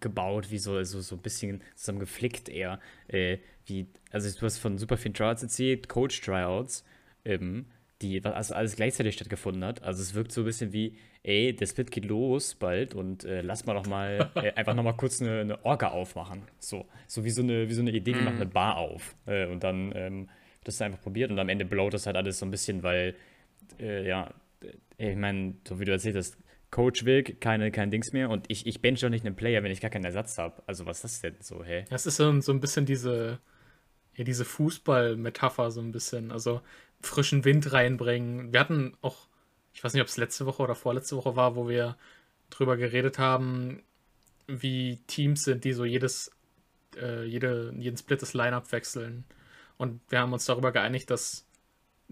gebaut, wie so, so, so ein bisschen zusammen geflickt eher. Äh, wie, also du hast von super vielen Tryouts erzählt, Coach-Tryouts, ähm, die, was alles gleichzeitig stattgefunden hat. Also es wirkt so ein bisschen wie, ey, der Split geht los bald und äh, lass mal doch mal äh, einfach nochmal kurz eine, eine, Orga aufmachen. So, so wie so eine, wie so eine Idee, wir machen eine Bar auf. Äh, und dann ähm, das einfach probiert und am Ende blowt das halt alles so ein bisschen, weil, äh, ja, äh, ich meine, so wie du erzählt hast, Coach will keine, kein Dings mehr und ich, ich bench doch nicht einen Player, wenn ich gar keinen Ersatz habe. Also was ist das denn so, hä? Das ist so, so ein bisschen diese, ja, diese Fußball-Metapher so ein bisschen. Also frischen Wind reinbringen. Wir hatten auch, ich weiß nicht, ob es letzte Woche oder vorletzte Woche war, wo wir drüber geredet haben, wie Teams sind, die so jedes, äh, jede, jeden Split des Lineup wechseln. Und wir haben uns darüber geeinigt, dass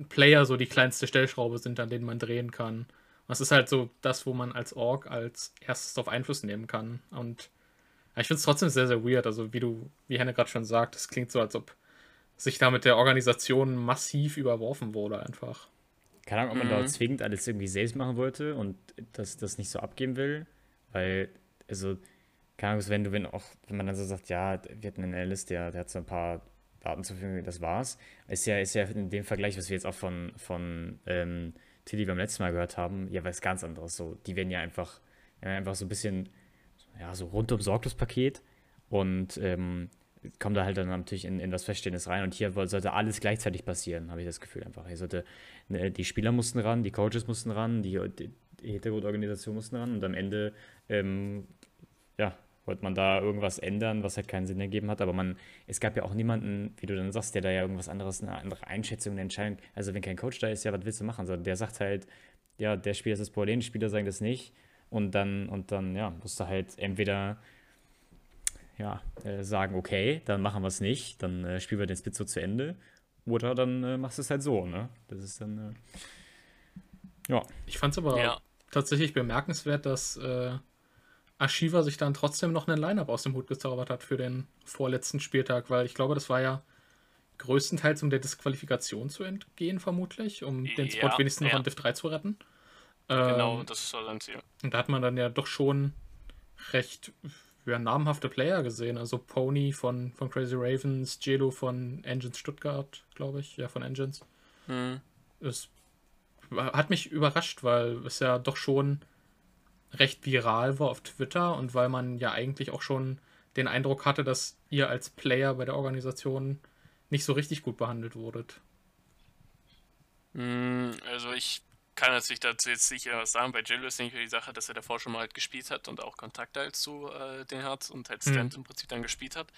Player so die kleinste Stellschraube sind, an denen man drehen kann. Das ist halt so das, wo man als Org als erstes auf Einfluss nehmen kann. Und ich finde es trotzdem sehr, sehr weird. Also, wie du, wie Henne gerade schon sagt, es klingt so, als ob sich da mit der Organisation massiv überworfen wurde, einfach. Keine Ahnung, ob man mhm. da zwingend alles irgendwie selbst machen wollte und das, das nicht so abgeben will. Weil, also, keine Ahnung, wenn du, wenn auch, wenn man dann so sagt, ja, wir hatten einen Alice, der, der hat so ein paar Daten zur Verfügung, das war's. Ist ja, ist ja in dem Vergleich, was wir jetzt auch von, von ähm, Tilly beim letzten Mal gehört haben, ja, was ganz anderes. So, die werden ja einfach, ja, einfach so ein bisschen, ja, so rundum sorglos Paket. Und ähm, kommt da halt dann natürlich in, in das Verständnis rein. Und hier sollte alles gleichzeitig passieren, habe ich das Gefühl einfach. Hier sollte, ne, die Spieler mussten ran, die Coaches mussten ran, die, die, die Hintergrundorganisation mussten ran und am Ende, ähm, ja, wollte man da irgendwas ändern, was halt keinen Sinn ergeben hat. Aber man, es gab ja auch niemanden, wie du dann sagst, der da ja irgendwas anderes, eine andere Einschätzung, eine Entscheidung. Also wenn kein Coach da ist, ja, was willst du machen? Also der sagt halt, ja, der Spieler ist das Problem, die Spieler sagen das nicht. Und dann, und dann, ja, musst du halt entweder ja, äh, sagen, okay, dann machen wir es nicht, dann äh, spielen wir den Split so zu Ende. Oder dann äh, machst du es halt so, ne? Das ist dann, äh, ja. Ich fand es aber ja. tatsächlich bemerkenswert, dass äh, Ashiva sich dann trotzdem noch einen Line-Up aus dem Hut gezaubert hat für den vorletzten Spieltag, weil ich glaube, das war ja größtenteils um der Disqualifikation zu entgehen, vermutlich, um den Spot ja, wenigstens ja. noch an Div 3 zu retten. Genau, ähm, das war sein Ziel. Und da hat man dann ja doch schon recht ja, namhafte Player gesehen. Also Pony von, von Crazy Ravens, Jelo von Engines Stuttgart, glaube ich. Ja, von Engines. Mhm. Es hat mich überrascht, weil es ja doch schon recht viral war auf Twitter und weil man ja eigentlich auch schon den Eindruck hatte, dass ihr als Player bei der Organisation nicht so richtig gut behandelt wurdet. Hm, also ich kann natürlich dazu jetzt sicher was sagen. Bei Jill ist nämlich die Sache, dass er davor schon mal halt gespielt hat und auch Kontakt halt zu äh, den hat und halt Stand mhm. im Prinzip dann gespielt hat.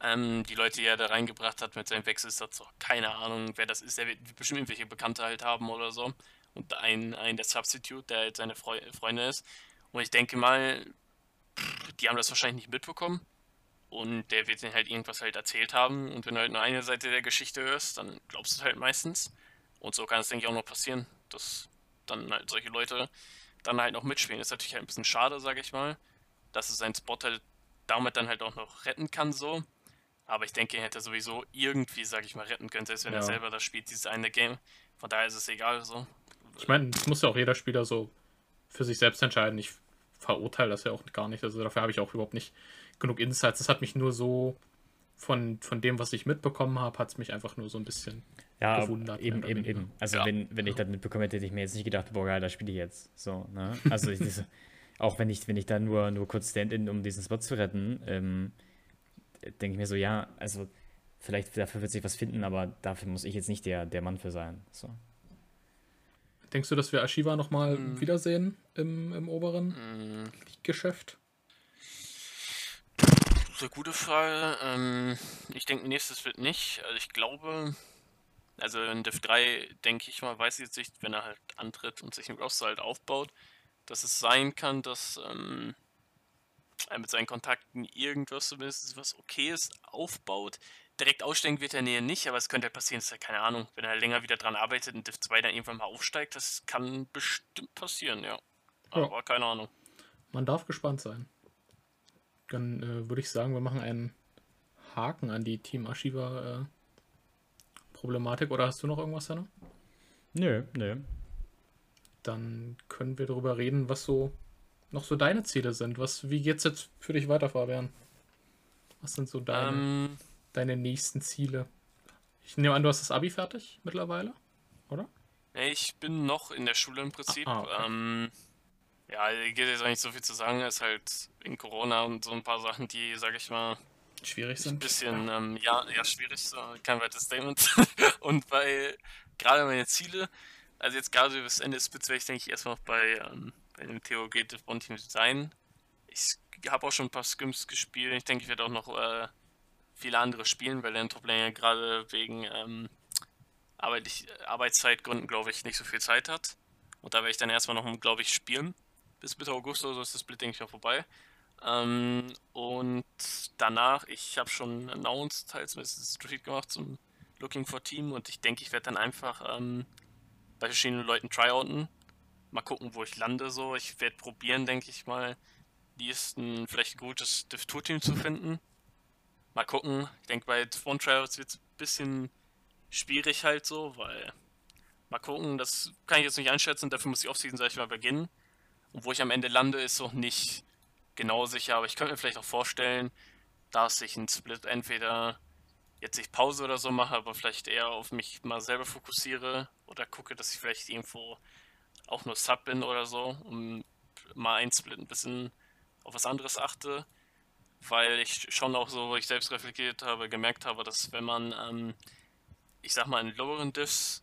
Ähm, die Leute, die er da reingebracht hat mit seinem Wechsel, ist das so, keine Ahnung, wer das ist. Er wird bestimmt irgendwelche Bekannte halt haben oder so. Und ein, ein der Substitute, der halt seine Freu Freundin ist. Und ich denke mal, die haben das wahrscheinlich nicht mitbekommen. Und der wird ihnen halt irgendwas halt erzählt haben. Und wenn du halt nur eine Seite der Geschichte hörst, dann glaubst du es halt meistens. Und so kann es, denke ich, auch noch passieren, dass dann halt solche Leute dann halt noch mitspielen. Das ist natürlich halt ein bisschen schade, sage ich mal, dass es seinen Spot halt damit dann halt auch noch retten kann, so. Aber ich denke, er hätte sowieso irgendwie, sage ich mal, retten können, selbst wenn ja. er selber das spielt, dieses eine Game. Von daher ist es egal, so. Ich meine, das muss ja auch jeder Spieler so für sich selbst entscheiden. Ich verurteile das ja auch gar nicht. Also dafür habe ich auch überhaupt nicht genug Insights. Das hat mich nur so von, von dem, was ich mitbekommen habe, hat es mich einfach nur so ein bisschen ja, gewundert. Eben, eben, eben. Also ja. wenn, wenn ich das mitbekommen hätte, hätte ich mir jetzt nicht gedacht, boah, geil, da spiele ich jetzt. So, ne? Also ich, auch wenn ich, wenn ich da nur, nur kurz stand-in, um diesen Spot zu retten, ähm, denke ich mir so, ja, also vielleicht dafür wird sich was finden, aber dafür muss ich jetzt nicht der, der Mann für sein. So. Denkst du, dass wir Ashiva nochmal mm. wiedersehen im, im oberen mm. Geschäft? eine gute Frage. Ähm, ich denke, nächstes wird nicht. Also ich glaube, also in Div 3 denke ich mal, weiß ich jetzt nicht, wenn er halt antritt und sich im Roster halt aufbaut, dass es sein kann, dass ähm, er mit seinen Kontakten irgendwas zumindest was Okayes aufbaut. Direkt aussteigen wird er näher nicht, aber es könnte halt passieren, dass er, keine Ahnung, wenn er länger wieder dran arbeitet und Div 2 dann irgendwann mal aufsteigt, das kann bestimmt passieren, ja. Aber ja. keine Ahnung. Man darf gespannt sein. Dann äh, würde ich sagen, wir machen einen Haken an die Team Archiva äh, Problematik. Oder hast du noch irgendwas, Hanna? Nö, nö. Dann können wir darüber reden, was so noch so deine Ziele sind. Was, wie geht's jetzt für dich weiter, Fabian? Was sind so deine, ähm, deine nächsten Ziele? Ich nehme an, du hast das Abi fertig mittlerweile, oder? Ich bin noch in der Schule im Prinzip. Ah, okay. ähm, ja, geht jetzt eigentlich so viel zu sagen. Es ist halt in Corona und so ein paar Sachen, die, sag ich mal, schwierig sind. Ein bisschen, ähm, ja, ja, schwierig, so, kein weiteres Statement. und bei gerade meine Ziele, also jetzt gerade bis Ende des Spits werde ich, denke ich, erstmal noch bei, ähm, bei dem TOG Bond Team sein. Ich habe auch schon ein paar Skims gespielt. Ich denke, ich werde auch noch äh, viele andere spielen, weil der Top-Lane gerade wegen ähm, Arbeit, Arbeitszeitgründen, glaube ich, nicht so viel Zeit hat. Und da werde ich dann erstmal noch, glaube ich, spielen bis Mitte August oder so ist das Split, denke ich, auch vorbei. Ähm, und danach, ich habe schon announced, teils ein Street gemacht zum Looking for Team und ich denke, ich werde dann einfach ähm, bei verschiedenen Leuten tryouten. Mal gucken, wo ich lande so. Ich werde probieren, denke ich mal, die ist ein vielleicht gutes Div 2 Team zu finden. Mal gucken. Ich denke, bei One Tryouts wird es ein bisschen schwierig halt so, weil mal gucken, das kann ich jetzt nicht einschätzen, dafür muss die Offseason, sag ich mal, beginnen. Und wo ich am Ende lande, ist noch nicht genau sicher, aber ich könnte mir vielleicht auch vorstellen, dass ich einen Split entweder jetzt ich Pause oder so mache, aber vielleicht eher auf mich mal selber fokussiere oder gucke, dass ich vielleicht irgendwo auch nur Sub bin oder so, um mal ein Split ein bisschen auf was anderes achte. weil ich schon auch so, wo ich selbst reflektiert habe, gemerkt habe, dass wenn man, ähm, ich sag mal, in loweren Diffs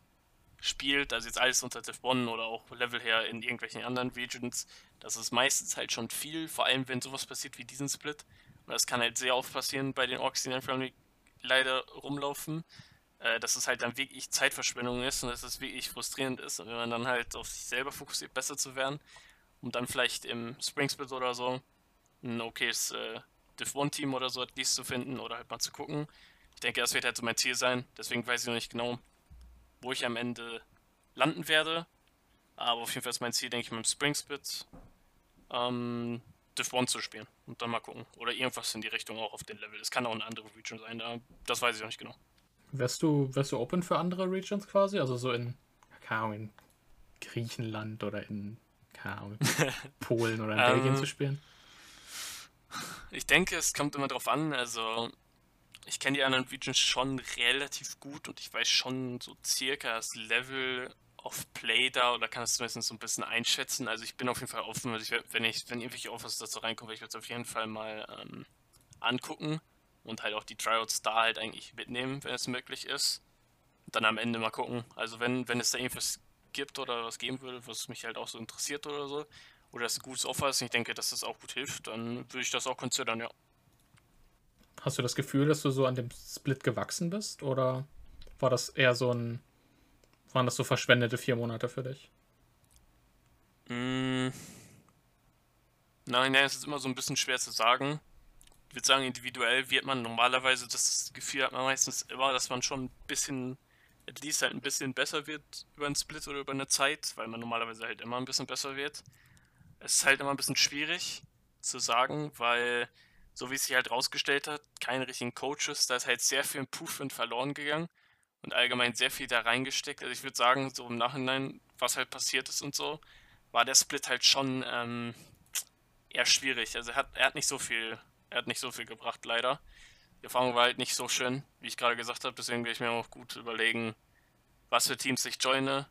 spielt, also jetzt alles unter Div 1 oder auch Level her in irgendwelchen anderen Regions, das ist meistens halt schon viel, vor allem wenn sowas passiert wie diesen Split. Und das kann halt sehr oft passieren bei den Orks, die in der leider rumlaufen, äh, dass es halt dann wirklich Zeitverschwendung ist und dass es wirklich frustrierend ist. Und wenn man dann halt auf sich selber fokussiert, besser zu werden, um dann vielleicht im Spring Split oder so ein okayes äh, Div 1 Team oder so at zu finden oder halt mal zu gucken. Ich denke, das wird halt so mein Ziel sein. Deswegen weiß ich noch nicht genau, wo ich am Ende landen werde. Aber auf jeden Fall ist mein Ziel, denke ich, mit dem Spring Split ähm, Div 1 zu spielen und dann mal gucken. Oder irgendwas in die Richtung auch auf den Level. Es kann auch eine andere Region sein, da, das weiß ich noch nicht genau. Wärst du, wärst du open für andere Regions quasi? Also so in, keine Ahnung, in Griechenland oder in, keine Ahnung, Polen oder in Belgien ähm, zu spielen? Ich denke, es kommt immer drauf an. Also, ich kenne die anderen Regions schon relativ gut und ich weiß schon so circa das Level of Play da oder kann es zumindest so ein bisschen einschätzen. Also, ich bin auf jeden Fall offen. Also ich, wenn, ich, wenn irgendwelche Offers dazu reinkommen, werde ich es auf jeden Fall mal ähm, angucken und halt auch die Tryouts da halt eigentlich mitnehmen, wenn es möglich ist. Dann am Ende mal gucken. Also, wenn, wenn es da irgendwas gibt oder was geben würde, was mich halt auch so interessiert oder so, oder es ein gutes Offer ist und ich denke, dass das auch gut hilft, dann würde ich das auch considern, ja. Hast du das Gefühl, dass du so an dem Split gewachsen bist? Oder war das eher so ein. Waren das so verschwendete vier Monate für dich? Mm. Nein, nein, es ist immer so ein bisschen schwer zu sagen. Ich würde sagen, individuell wird man normalerweise, das Gefühl hat man meistens immer, dass man schon ein bisschen, at least halt ein bisschen besser wird über einen Split oder über eine Zeit, weil man normalerweise halt immer ein bisschen besser wird es ist halt immer ein bisschen schwierig zu sagen, weil, so wie es sich halt rausgestellt hat, keine richtigen Coaches, da ist halt sehr viel Improvement verloren gegangen und allgemein sehr viel da reingesteckt. Also ich würde sagen, so im Nachhinein, was halt passiert ist und so, war der Split halt schon ähm, eher schwierig. Also er hat, er hat nicht so viel, er hat nicht so viel gebracht, leider. Die Erfahrung war halt nicht so schön, wie ich gerade gesagt habe, deswegen werde ich mir auch gut überlegen, was für Teams ich joine,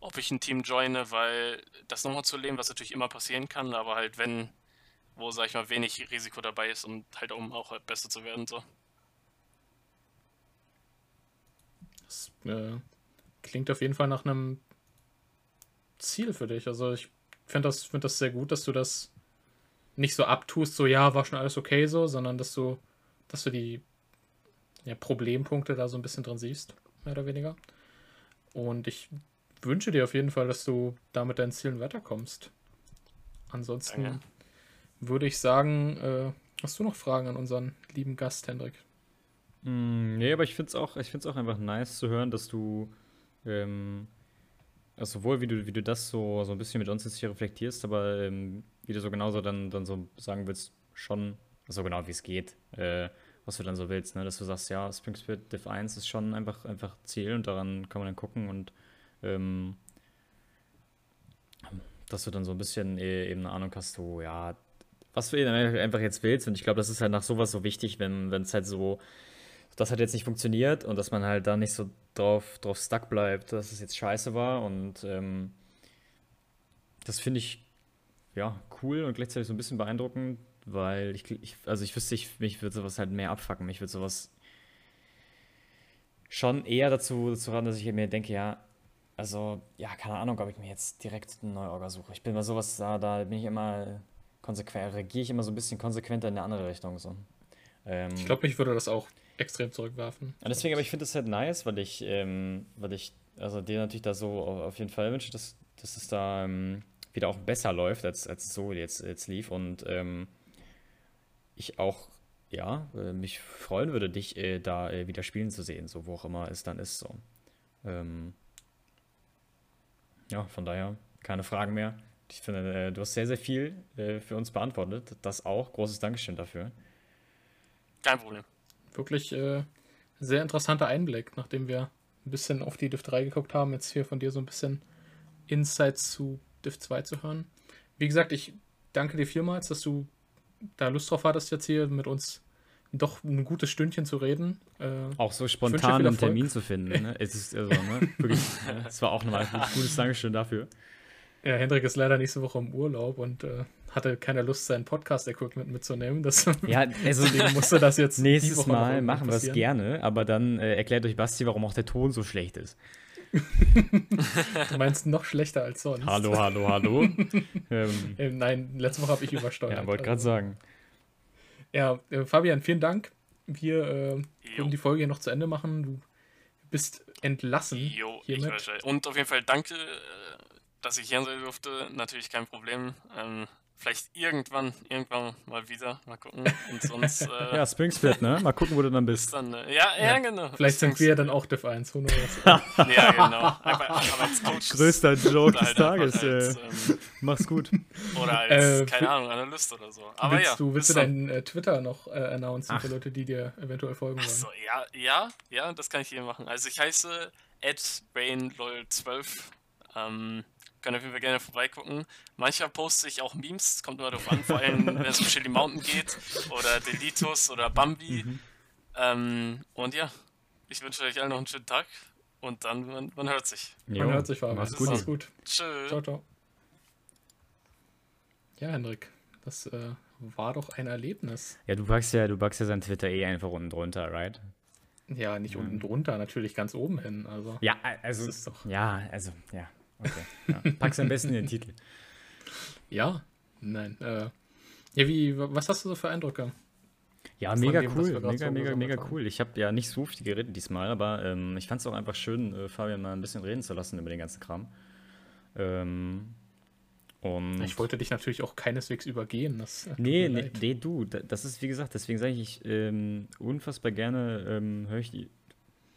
ob ich ein Team joine, weil das nochmal zu leben, was natürlich immer passieren kann, aber halt wenn, wo, sag ich mal, wenig Risiko dabei ist und halt um auch halt besser zu werden, so. Das äh, klingt auf jeden Fall nach einem Ziel für dich. Also ich finde das, find das sehr gut, dass du das nicht so abtust, so ja, war schon alles okay so, sondern dass du, dass du die ja, Problempunkte da so ein bisschen drin siehst, mehr oder weniger. Und ich wünsche dir auf jeden Fall, dass du da mit deinen Zielen weiterkommst. Ansonsten Danke. würde ich sagen, äh, hast du noch Fragen an unseren lieben Gast, Hendrik? Nee, aber ich finde es auch, auch einfach nice zu hören, dass du ähm, also sowohl wie du, wie du das so, so ein bisschen mit uns jetzt hier reflektierst, aber ähm, wie du so genauso dann, dann so sagen willst, schon so genau wie es geht, äh, was du dann so willst, ne? Dass du sagst, ja, Spring Spirit Div 1 ist schon einfach, einfach Ziel und daran kann man dann gucken und ähm, dass du dann so ein bisschen e-, eben eine Ahnung hast, so, ja, was du einfach jetzt willst. Und ich glaube, das ist halt nach sowas so wichtig, wenn es halt so, das hat jetzt nicht funktioniert und dass man halt da nicht so drauf, drauf stuck bleibt, dass es jetzt scheiße war. Und ähm, das finde ich ja cool und gleichzeitig so ein bisschen beeindruckend, weil ich, ich also ich wüsste, ich, mich würde sowas halt mehr abfacken. Mich würde sowas schon eher dazu, dazu ran, dass ich mir denke, ja, also, ja, keine Ahnung, ob ich mir jetzt direkt eine neue Orga suche. Ich bin bei sowas, da, da bin ich immer konsequent, reagiere ich immer so ein bisschen konsequenter in eine andere Richtung. So. Ähm, ich glaube, mich würde das auch extrem zurückwerfen. Und deswegen, aber ich finde es halt nice, weil ich, ähm, weil ich, also dir natürlich da so auf jeden Fall wünsche, dass, dass es da ähm, wieder auch besser läuft, als, als so jetzt, jetzt lief. Und ähm, ich auch, ja, äh, mich freuen würde, dich äh, da äh, wieder spielen zu sehen, so wo auch immer es dann ist. So. Ähm, ja, von daher keine Fragen mehr. Ich finde, äh, du hast sehr, sehr viel äh, für uns beantwortet. Das auch. Großes Dankeschön dafür. Kein Problem. Wirklich äh, sehr interessanter Einblick, nachdem wir ein bisschen auf die Div 3 geguckt haben, jetzt hier von dir so ein bisschen Insights zu Div 2 zu hören. Wie gesagt, ich danke dir vielmals, dass du da Lust drauf hattest, jetzt hier mit uns doch ein gutes Stündchen zu reden. Äh, auch so spontan einen Termin zu finden. Ne? Es ist also, ne? Wirklich, es war auch nochmal ein gutes Dankeschön dafür. Ja, Hendrik ist leider nächste Woche im Urlaub und äh, hatte keine Lust, sein Podcast-Equipment mitzunehmen. Das, Ja, also deswegen musste das jetzt nächstes Mal machen wir es gerne, aber dann äh, erklärt euch Basti, warum auch der Ton so schlecht ist. Du meinst noch schlechter als sonst. Hallo, hallo, hallo. ähm, Ähm, nein, letzte Woche habe ich übersteuert. ja, wollte gerade also. sagen. Ja, äh, Fabian, vielen Dank. Wir äh, würden die Folge hier noch zu Ende machen. Du bist entlassen Jo, ich hiermit. weiß, Und auf jeden Fall danke, äh, dass ich hier sein durfte. Natürlich kein Problem. Ähm, vielleicht irgendwann, irgendwann mal wieder. Mal gucken. Und sonst äh, Ja, Springsplit, ne? Mal gucken, wo du dann bis bist. dann. Äh, ja, ja, Ja, genau. Vielleicht sind wir dann Beziehungs- auch Div 1. Who knows? Ja, genau. Einfach, einfach als Coach. Größter Joke des halt Tages. Als, Äh, ähm, mach's gut. oder als, Äh, keine Ahnung, Analyst oder so. Aber willst ja. du, willst du dann. deinen äh, Twitter noch äh, announcen Ach. für Leute, die dir eventuell folgen wollen? Achso, ja, ja, ja, das kann ich hier machen. Also ich heiße brainlol12. Ähm, könnt auf jeden Fall gerne vorbeigucken. Manchmal poste ich auch Memes, kommt immer darauf an, vor allem wenn es um Chili Mountain geht oder Delitos oder Bambi. Mhm. Ähm, und ja, ich wünsche euch allen noch einen schönen Tag und dann, man, man hört sich. Man Jo, hört sich, Fabian. Mach's gut. Mach's gut. Tschö. Ciao, ciao. Ja, Hendrik, das äh, war doch ein Erlebnis. Ja, du packst ja, du packst ja sein Twitter eh einfach unten drunter, right? Ja, nicht unten drunter, natürlich ganz oben hin. Also. Ja, also. Ist doch- Ja, also, ja. Okay. Ja. Pack's am besten in den Titel. Ja, nein. Äh, ja, wie, was hast du so für Eindrücke? Ja, mega dem, cool. Mega, so mega, mega haben. cool. Ich habe ja nicht so viel geredet diesmal, aber ähm, ich fand es auch einfach schön, äh, Fabian mal ein bisschen reden zu lassen über den ganzen Kram. Ähm, und Ich wollte dich natürlich auch keineswegs übergehen. Das, Nee, nee, nee, du, da- das ist wie gesagt, deswegen sage ich, ich ähm, unfassbar gerne ähm, höre ich die,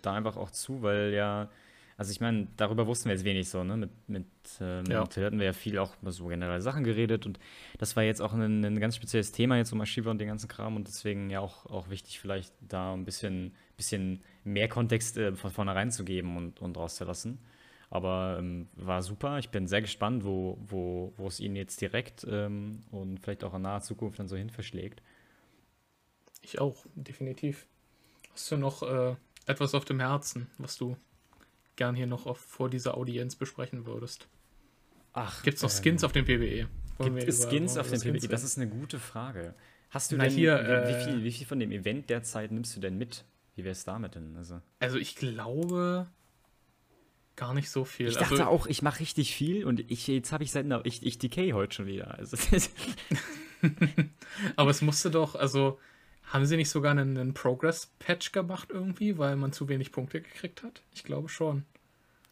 da einfach auch zu, weil ja, also ich meine, darüber wussten wir jetzt wenig so, ne? Mit, mit, äh, mit Ja. Till hatten wir ja viel auch über so generelle Sachen geredet und das war jetzt auch ein, ein ganz spezielles Thema jetzt um Archive und den ganzen Kram und deswegen ja auch, auch wichtig, vielleicht da ein bisschen, bisschen mehr Kontext äh, von vornherein zu geben und, und rauszulassen. Aber ähm, war super. Ich bin sehr gespannt, wo, wo, wo es ihn jetzt direkt ähm, und vielleicht auch in naher Zukunft dann so hin verschlägt. Ich auch, definitiv. Hast du noch äh, etwas auf dem Herzen, was du gern hier noch auf, vor dieser Audienz besprechen würdest? Ach, Gibt es noch Skins auf dem PBE? Wollen Gibt es Skins auf dem über PvE? Das ist eine gute Frage. Hast du Na, denn, hier, wie, wie, äh, viel, wie viel von dem Event derzeit nimmst du denn mit? Wie wäre es damit denn? Also, Also ich glaube gar nicht so viel. ich dachte also, auch, ich mache richtig viel und ich, jetzt habe ich seit einer, ich, ich decay heute schon wieder. Also, Aber es musste doch, also haben sie nicht sogar einen, einen Progress-Patch gemacht irgendwie, weil man zu wenig Punkte gekriegt hat? Ich glaube schon.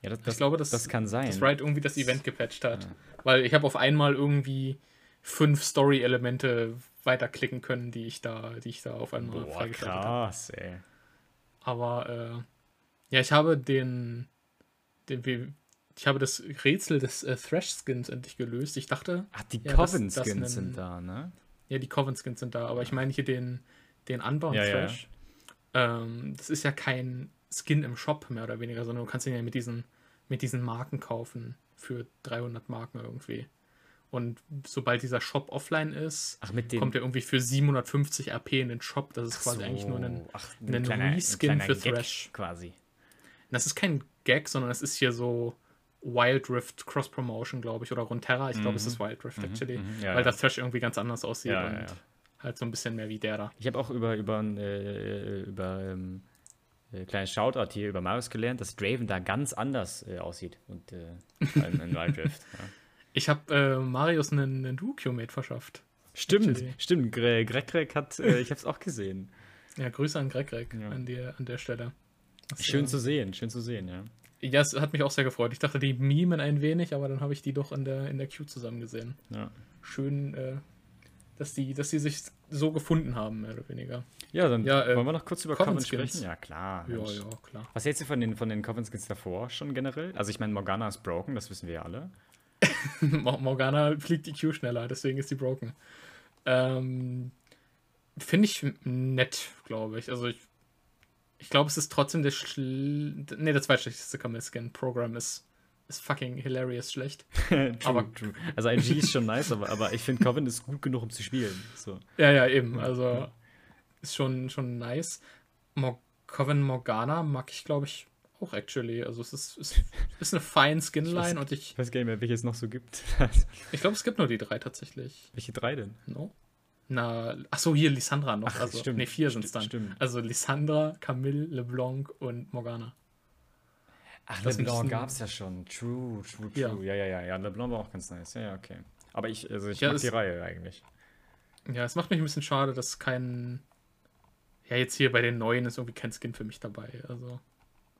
ja, das, Ich das, glaube, dass, das kann sein. dass Riot irgendwie das Event gepatcht hat. Weil ich habe auf einmal irgendwie fünf Story-Elemente weiterklicken können, die ich da, die ich da auf einmal Boah, freigeschaltet habe. krass, ey. Aber äh, ja, ich habe den, den ich habe das Rätsel des äh, Thrash-Skins endlich gelöst. Ich dachte, Ach, die Ja, Coven-Skins sind da, ne? ja, die Coven-Skins sind da, aber ich meine hier den, den Unbound Ja, ja. Thrash. Ähm, das ist ja kein Skin im Shop mehr oder weniger, sondern du kannst ihn ja mit diesen, mit diesen Marken kaufen für 300 Marken irgendwie. Und sobald dieser Shop offline ist, Ach, kommt er irgendwie für 750 RP in den Shop. Das ist quasi eigentlich nur ein. Ach, ein Reskin für Gag Thrash. Quasi. Das ist kein Gag, sondern das ist hier so Wild Rift Cross Promotion, glaube ich, oder Runeterra. Ich glaube, es ist Wild Rift actually, mhm, ja, weil ja. das Thrash irgendwie ganz anders aussieht Ja, und ja, ja. Halt so ein bisschen mehr wie der da. Ich habe auch über, über, äh, über ähm, äh, kleines Shoutout hier über Marius gelernt, dass Draven da ganz anders äh, aussieht und äh, in, in Wild Rift. Ja. Ich habe äh, Marius einen, einen Duo-Q-Mate verschafft. Stimmt, stimmt. Gre Greg Greg hat, äh, ich habe es auch gesehen. Ja, Grüße an Greg Greg Ja. an, der, an der Stelle. Das, Schön äh, zu sehen, schön zu sehen, ja. Ja, es hat mich auch sehr gefreut. Ich dachte, die mimen ein wenig, aber dann habe ich die doch in der, in der Queue zusammen gesehen. Ja, Schön, äh, dass, die, dass die sich so gefunden haben, mehr oder weniger. ja dann Ja, äh, wollen wir noch kurz über Coven Coven sprechen? Ja, klar. Ja, ja, klar. Was hältst du von den, von den Coven Skins davor schon generell? Also ich meine, Morgana ist broken, das wissen wir ja alle. Mor- Morgana fliegt die Q schneller, deswegen ist die broken. Ähm, Finde ich nett, glaube ich. Also ich, ich glaube, es ist trotzdem der schl nee, der zweitschlechteste Camel-Skin. Programm ist, ist fucking hilarious schlecht. true, Aber- true. Also IG ist schon nice, aber, aber ich finde Coven ist gut genug, um zu spielen. So. Ja, ja, eben. Also ist schon, schon nice. Mor Coven Morgana mag ich, glaube ich, auch actually. Also es ist, es ist eine fine Skinline und ich. Ich weiß gar nicht mehr, welche es noch so gibt. ich glaube, es gibt nur die drei tatsächlich. Welche drei denn? No? Na, achso, hier Lissandra noch. Ach, also, stimmt, nee, vier sind es dann. stimmt. Also Lissandra, Camille, LeBlanc und Morgana. Ach, Das LeBlanc gab es ja schon. True, true, Ja. true. Ja, ja, ja, ja. LeBlanc war auch ganz nice. Ja, ja, okay. Aber ich, also ich Ja, mag die Reihe eigentlich. Ja, es macht mich ein bisschen schade, dass kein. Ja, jetzt hier bei den neuen ist irgendwie kein Skin für mich dabei. Also.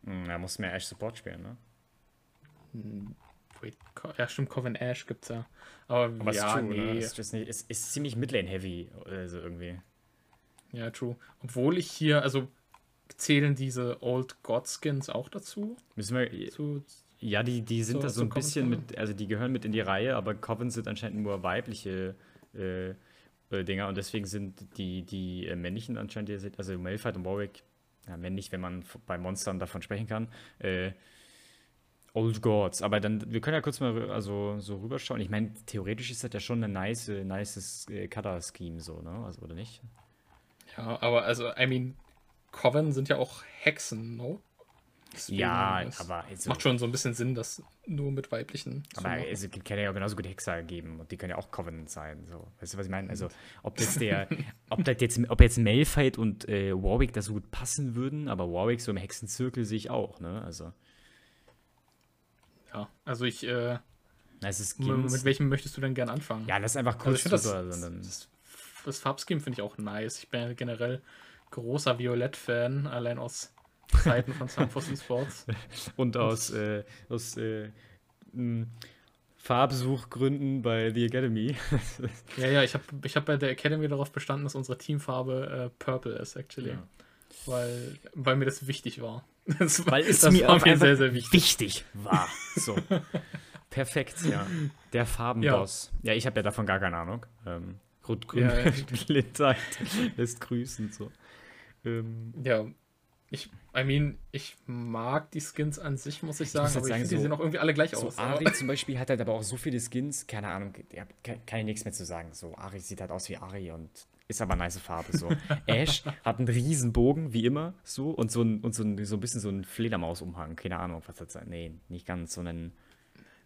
Hm, da muss mehr Ash Support spielen, ne? hm, Wait, ja, stimmt, Coven Ash gibt's ja. Aber, Aber ja, ist true, nee. ne? Es ist, nicht, es ist ziemlich Midlane-heavy, also irgendwie. Ja, true. Obwohl ich hier, also zählen diese Old God Skins auch dazu? Müssen wir, Zu, ja, die, die sind So- da so ein bisschen mit, also die gehören mit in die Reihe, aber Coven sind anscheinend nur weibliche äh, äh, Dinger und deswegen sind die, die äh, männlichen anscheinend, die sind, also Malphite und Warwick, ja, männlich, wenn man bei Monstern davon sprechen kann, äh, Old Gods. Aber dann, wir können ja kurz mal also, so rüberschauen. Ich meine, theoretisch ist das ja schon ein nice, nices äh, Cutter-Scheme, so, ne? Also, oder nicht? ja, aber also, I mean, Coven sind ja auch Hexen, no? Deswegen, Ja, es aber also, Macht schon so ein bisschen Sinn, das nur mit weiblichen Aber es kann ja genauso gut Hexer geben und die können ja auch Covenant sein. So. Weißt du, was ich meine? Also, ob jetzt der, ob das jetzt, ob jetzt Malphite und äh, Warwick da so gut passen würden, aber Warwick so im Hexenzirkel sehe ich auch, ne? Also, Ja, also ich, äh, das ist mit, Skins. mit welchem möchtest du denn gern anfangen? Ja, das ist einfach also kurz ich finde das, das, das, das Farbscheme finde ich auch nice. Ich bin ja generell großer Violett-Fan, allein aus Zeiten von Sunforce Sports. Und aus, äh, aus äh, Farbsuchgründen bei The Academy. Ja, ja, ich habe ich hab bei der Academy darauf bestanden, dass unsere Teamfarbe äh, Purple ist, actually. Ja. Weil, weil mir das wichtig war. Das, Weil es das mir war auch mir sehr, sehr wichtig. wichtig war. So. Perfekt, ja. Der Farbenboss. Ja, ich habe ja davon gar keine Ahnung. Ähm, Rot-Grün Ja, ja. Blindheit lässt grüßen. So. Ähm, Ja, ich, I mean, ich mag die Skins an sich, muss ich sagen, muss jetzt aber ich sagen, finde, die so- sehen auch irgendwie alle gleich so aus. Ari zum Beispiel hat halt aber auch so viele Skins, keine Ahnung, ja, kann, kann ich nichts mehr zu sagen. So, Ari sieht halt aus wie Ari und ist aber nice Farbe. So. Ash hat einen riesen Bogen, wie immer, so, und so ein, und so ein, so ein bisschen so ein Fledermausumhang. Keine Ahnung, was das sein. Nee, nicht ganz, so ein.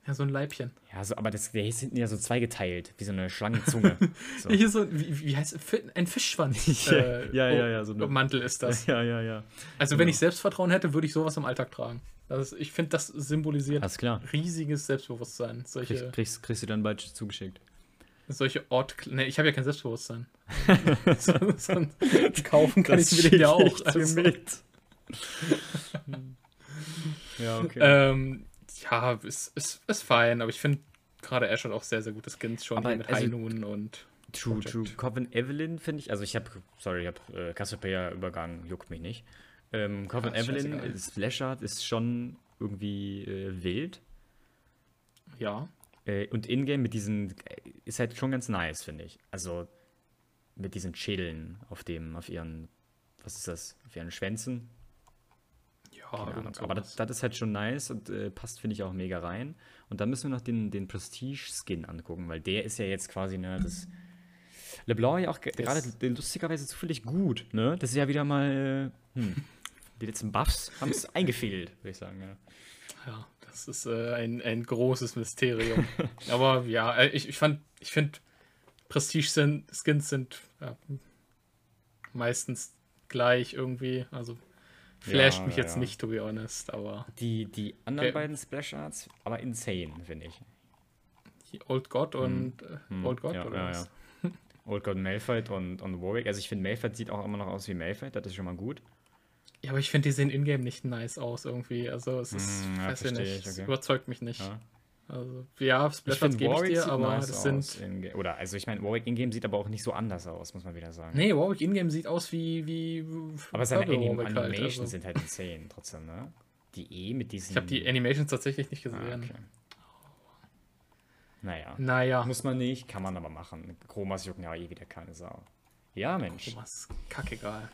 Ja, so ein Leibchen. Ja, so, aber das, der ist hinten ja so zweigeteilt, wie so eine Schlangenzunge. So. Hier so, wie, wie heißt es? Ein Fischschwanz. Ja, äh, ja, ja, oh, ja, so eine- Mantel ist das. ja, ja, ja. Also, wenn ich Selbstvertrauen hätte, würde ich sowas im Alltag tragen. Das ist, ich finde, das symbolisiert klar. riesiges Selbstbewusstsein. Solche, Kriegst, kriegst, kriegst du dann bald zugeschickt. solche Ort. Ne, ich habe ja kein Selbstbewusstsein. so, so, kaufen kann ich mir den ja auch. Also, mit. ja, okay. ähm, ja, ist, ist, ist fein, aber ich finde gerade Ash hat auch sehr, sehr gute Skins schon Aber mit also- Noon und. True, Project. true. Coven Evelyn finde ich, also ich habe, sorry, ich habe äh, Cassiopeia übergangen, juckt mich nicht. Ähm, Coven ist Evelyn, das Flashart ist schon irgendwie äh, wild. Ja. Äh, und Ingame mit diesen, äh, ist halt schon ganz nice, finde ich. Also mit diesen Schädeln auf dem, auf ihren, was ist das, auf ihren Schwänzen. Ja, irgend Aber das, das ist halt schon nice und äh, passt, finde ich, auch mega rein. Und dann müssen wir noch den, den Prestige-Skin angucken, weil der ist ja jetzt quasi, ne, das. LeBlanc ja auch ge- gerade lustigerweise zufällig gut, ne? Das ist ja wieder mal. Äh, hm. Die letzten Buffs haben es eingefehlt, würde ich sagen, ja. Ja, das ist äh, ein, ein großes Mysterium. Aber ja, äh, ich, ich fand, ich finde, Prestige-Skins sind ja, meistens gleich irgendwie. Also flasht Ja, mich jetzt ja. nicht, to be honest, aber Die, die anderen Okay. beiden Splash-Arts, aber insane, finde ich. die Old God und äh, Hm, Old God ja, oder ja, was? Old God Malphite und, und Warwick. Also ich finde, Malphite sieht auch immer noch aus wie Malphite, das ist schon mal gut. Ja, aber ich finde, die sehen in-game nicht nice aus irgendwie. Also es ist, Hm, ja, weiß ich nicht, ich, es okay. überzeugt mich nicht. Ja. Also, ja, Ich Splash finde, gebe ich dir, aber nice das sind. in- oder, also ich meine, Warwick in-game sieht aber auch nicht so anders aus, muss man wieder sagen. Nee, Warwick in-game sieht aus wie. wie aber seine Anim halt, Animations also. sind halt insane trotzdem, ne? Die E mit diesen... Ich habe die Animations tatsächlich nicht ah, gesehen. okay. Naja. Naja, Muss man nicht, kann man aber machen. Chromas jucken ja eh wieder keine Sau. Ja, Mensch. was kackegal.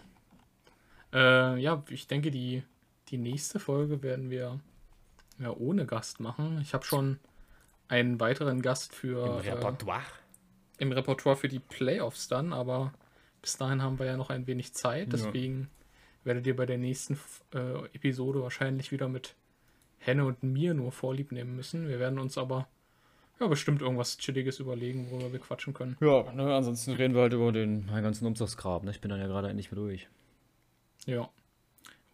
Äh, ja, ich denke, die, die nächste Folge werden wir ja, ohne Gast machen. Ich habe schon einen weiteren Gast Im für äh, Repertoire. im Repertoire für die Playoffs dann, aber bis dahin haben wir ja noch ein wenig Zeit, Ja. deswegen werdet ihr bei der nächsten äh, Episode wahrscheinlich wieder mit Henne und mir nur Vorlieb nehmen müssen. Wir werden uns aber ja, bestimmt irgendwas Chilliges überlegen, worüber wir quatschen können. Ja, ne, ansonsten reden wir halt über den meinen ganzen Umzugsgrab. Ne? Ich bin dann ja gerade endlich mehr durch. Ja.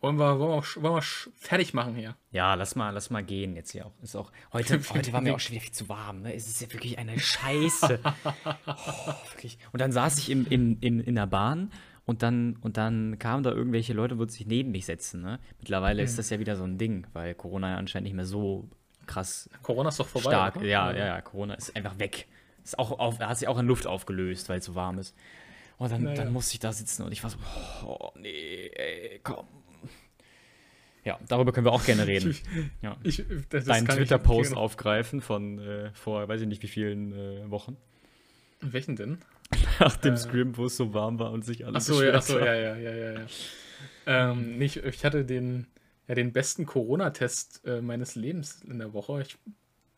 Wollen wir, wollen wir, wollen wir fertig machen hier? Ja, lass mal, lass mal gehen jetzt hier auch. Ist auch heute, heute war mir auch schon wieder viel zu warm. Ne? Es ist ja wirklich eine Scheiße. oh, wirklich. Und dann saß ich im, im, in, in der Bahn und dann, und dann kamen da irgendwelche Leute, wollten sich neben mich setzen. Ne? Mittlerweile mhm. ist das ja wieder so ein Ding, weil Corona ja anscheinend nicht mehr so krass. Corona ist doch vorbei. Stark, oder? ja, ja, ja. Corona ist einfach weg. Ist auch auf, hat sich auch in Luft aufgelöst, weil es so warm ist. Und dann, naja. dann musste ich da sitzen und ich war so, oh, nee, ey, komm, ja, darüber können wir auch gerne reden. ja. ich, Deinen Twitter-Post aufgreifen von äh, vor, weiß ich nicht wie vielen äh, Wochen. Welchen denn? Nach dem äh, Scrim, wo es so warm war und sich alles Achso, ja, achso, ja, ja, ja, ja. ja. Ähm, nicht, ich hatte den, ja, den besten Corona-Test äh, meines Lebens in der Woche. Ich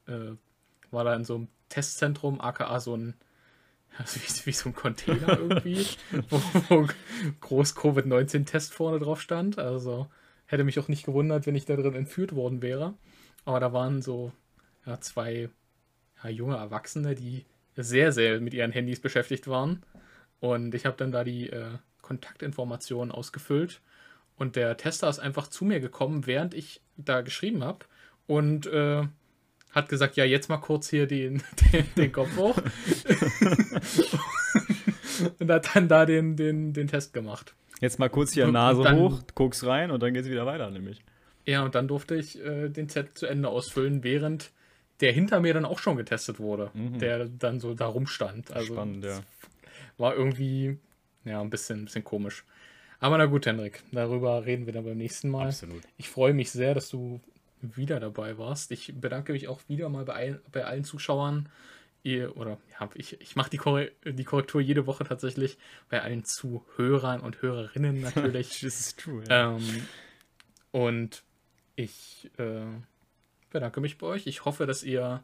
äh, war da in so einem Testzentrum, aka so ein, also wie, wie so ein Container irgendwie, wo, wo groß Covid-19-Test vorne drauf stand. Also Hätte mich auch nicht gewundert, wenn ich da drin entführt worden wäre. Aber da waren so ja, zwei ja, junge Erwachsene, die sehr, sehr mit ihren Handys beschäftigt waren. Und ich habe dann da die äh, Kontaktinformationen ausgefüllt. Und der Tester ist einfach zu mir gekommen, während ich da geschrieben habe. Und äh, hat gesagt, ja, jetzt mal kurz hier den, den, den Kopf hoch. und hat dann da den, den, den Test gemacht. Jetzt mal kurz hier Nase dann, hoch, guck's rein und dann geht's wieder weiter, nämlich. Ja, und dann durfte ich äh, den Zettel zu Ende ausfüllen, während der hinter mir dann auch schon getestet wurde, mhm. der dann so da rumstand. Also Spannend, ja. War irgendwie, ja, ein bisschen, ein bisschen komisch. Aber na gut, Hendrik, darüber reden wir dann beim nächsten Mal. Absolut. Ich freue mich sehr, dass du wieder dabei warst. Ich bedanke mich auch wieder mal bei, bei allen Zuschauern, ihr, oder ja, ich, ich mache die, Korre die Korrektur jede Woche tatsächlich bei allen Zuhörern und Hörerinnen natürlich. das ist true, ja. Ähm, und ich äh, bedanke mich bei euch. Ich hoffe, dass ihr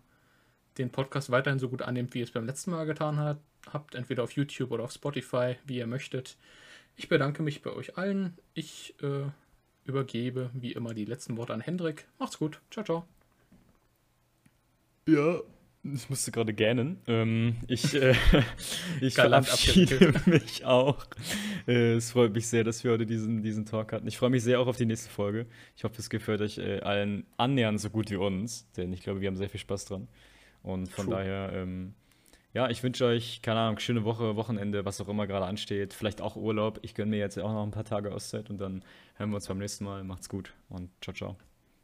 den Podcast weiterhin so gut annehmt, wie ihr es beim letzten Mal getan hat, habt, entweder auf YouTube oder auf Spotify, wie ihr möchtet. Ich bedanke mich bei euch allen. Ich äh, übergebe wie immer die letzten Worte an Hendrik. Macht's gut. Ciao, ciao. Ja. Ich musste gerade gähnen. Ähm, ich äh, ich verabschiede mich auch. Äh, es freut mich sehr, dass wir heute diesen, diesen Talk hatten. Ich freue mich sehr auch auf die nächste Folge. Ich hoffe, es gefällt euch äh, allen annähernd so gut wie uns, denn ich glaube, wir haben sehr viel Spaß dran. Und von True. daher, ähm, ja, ich wünsche euch, keine Ahnung, schöne Woche, Wochenende, was auch immer gerade ansteht. Vielleicht auch Urlaub. Ich gönne mir jetzt auch noch ein paar Tage Auszeit und dann hören wir uns beim nächsten Mal. Macht's gut und ciao, ciao.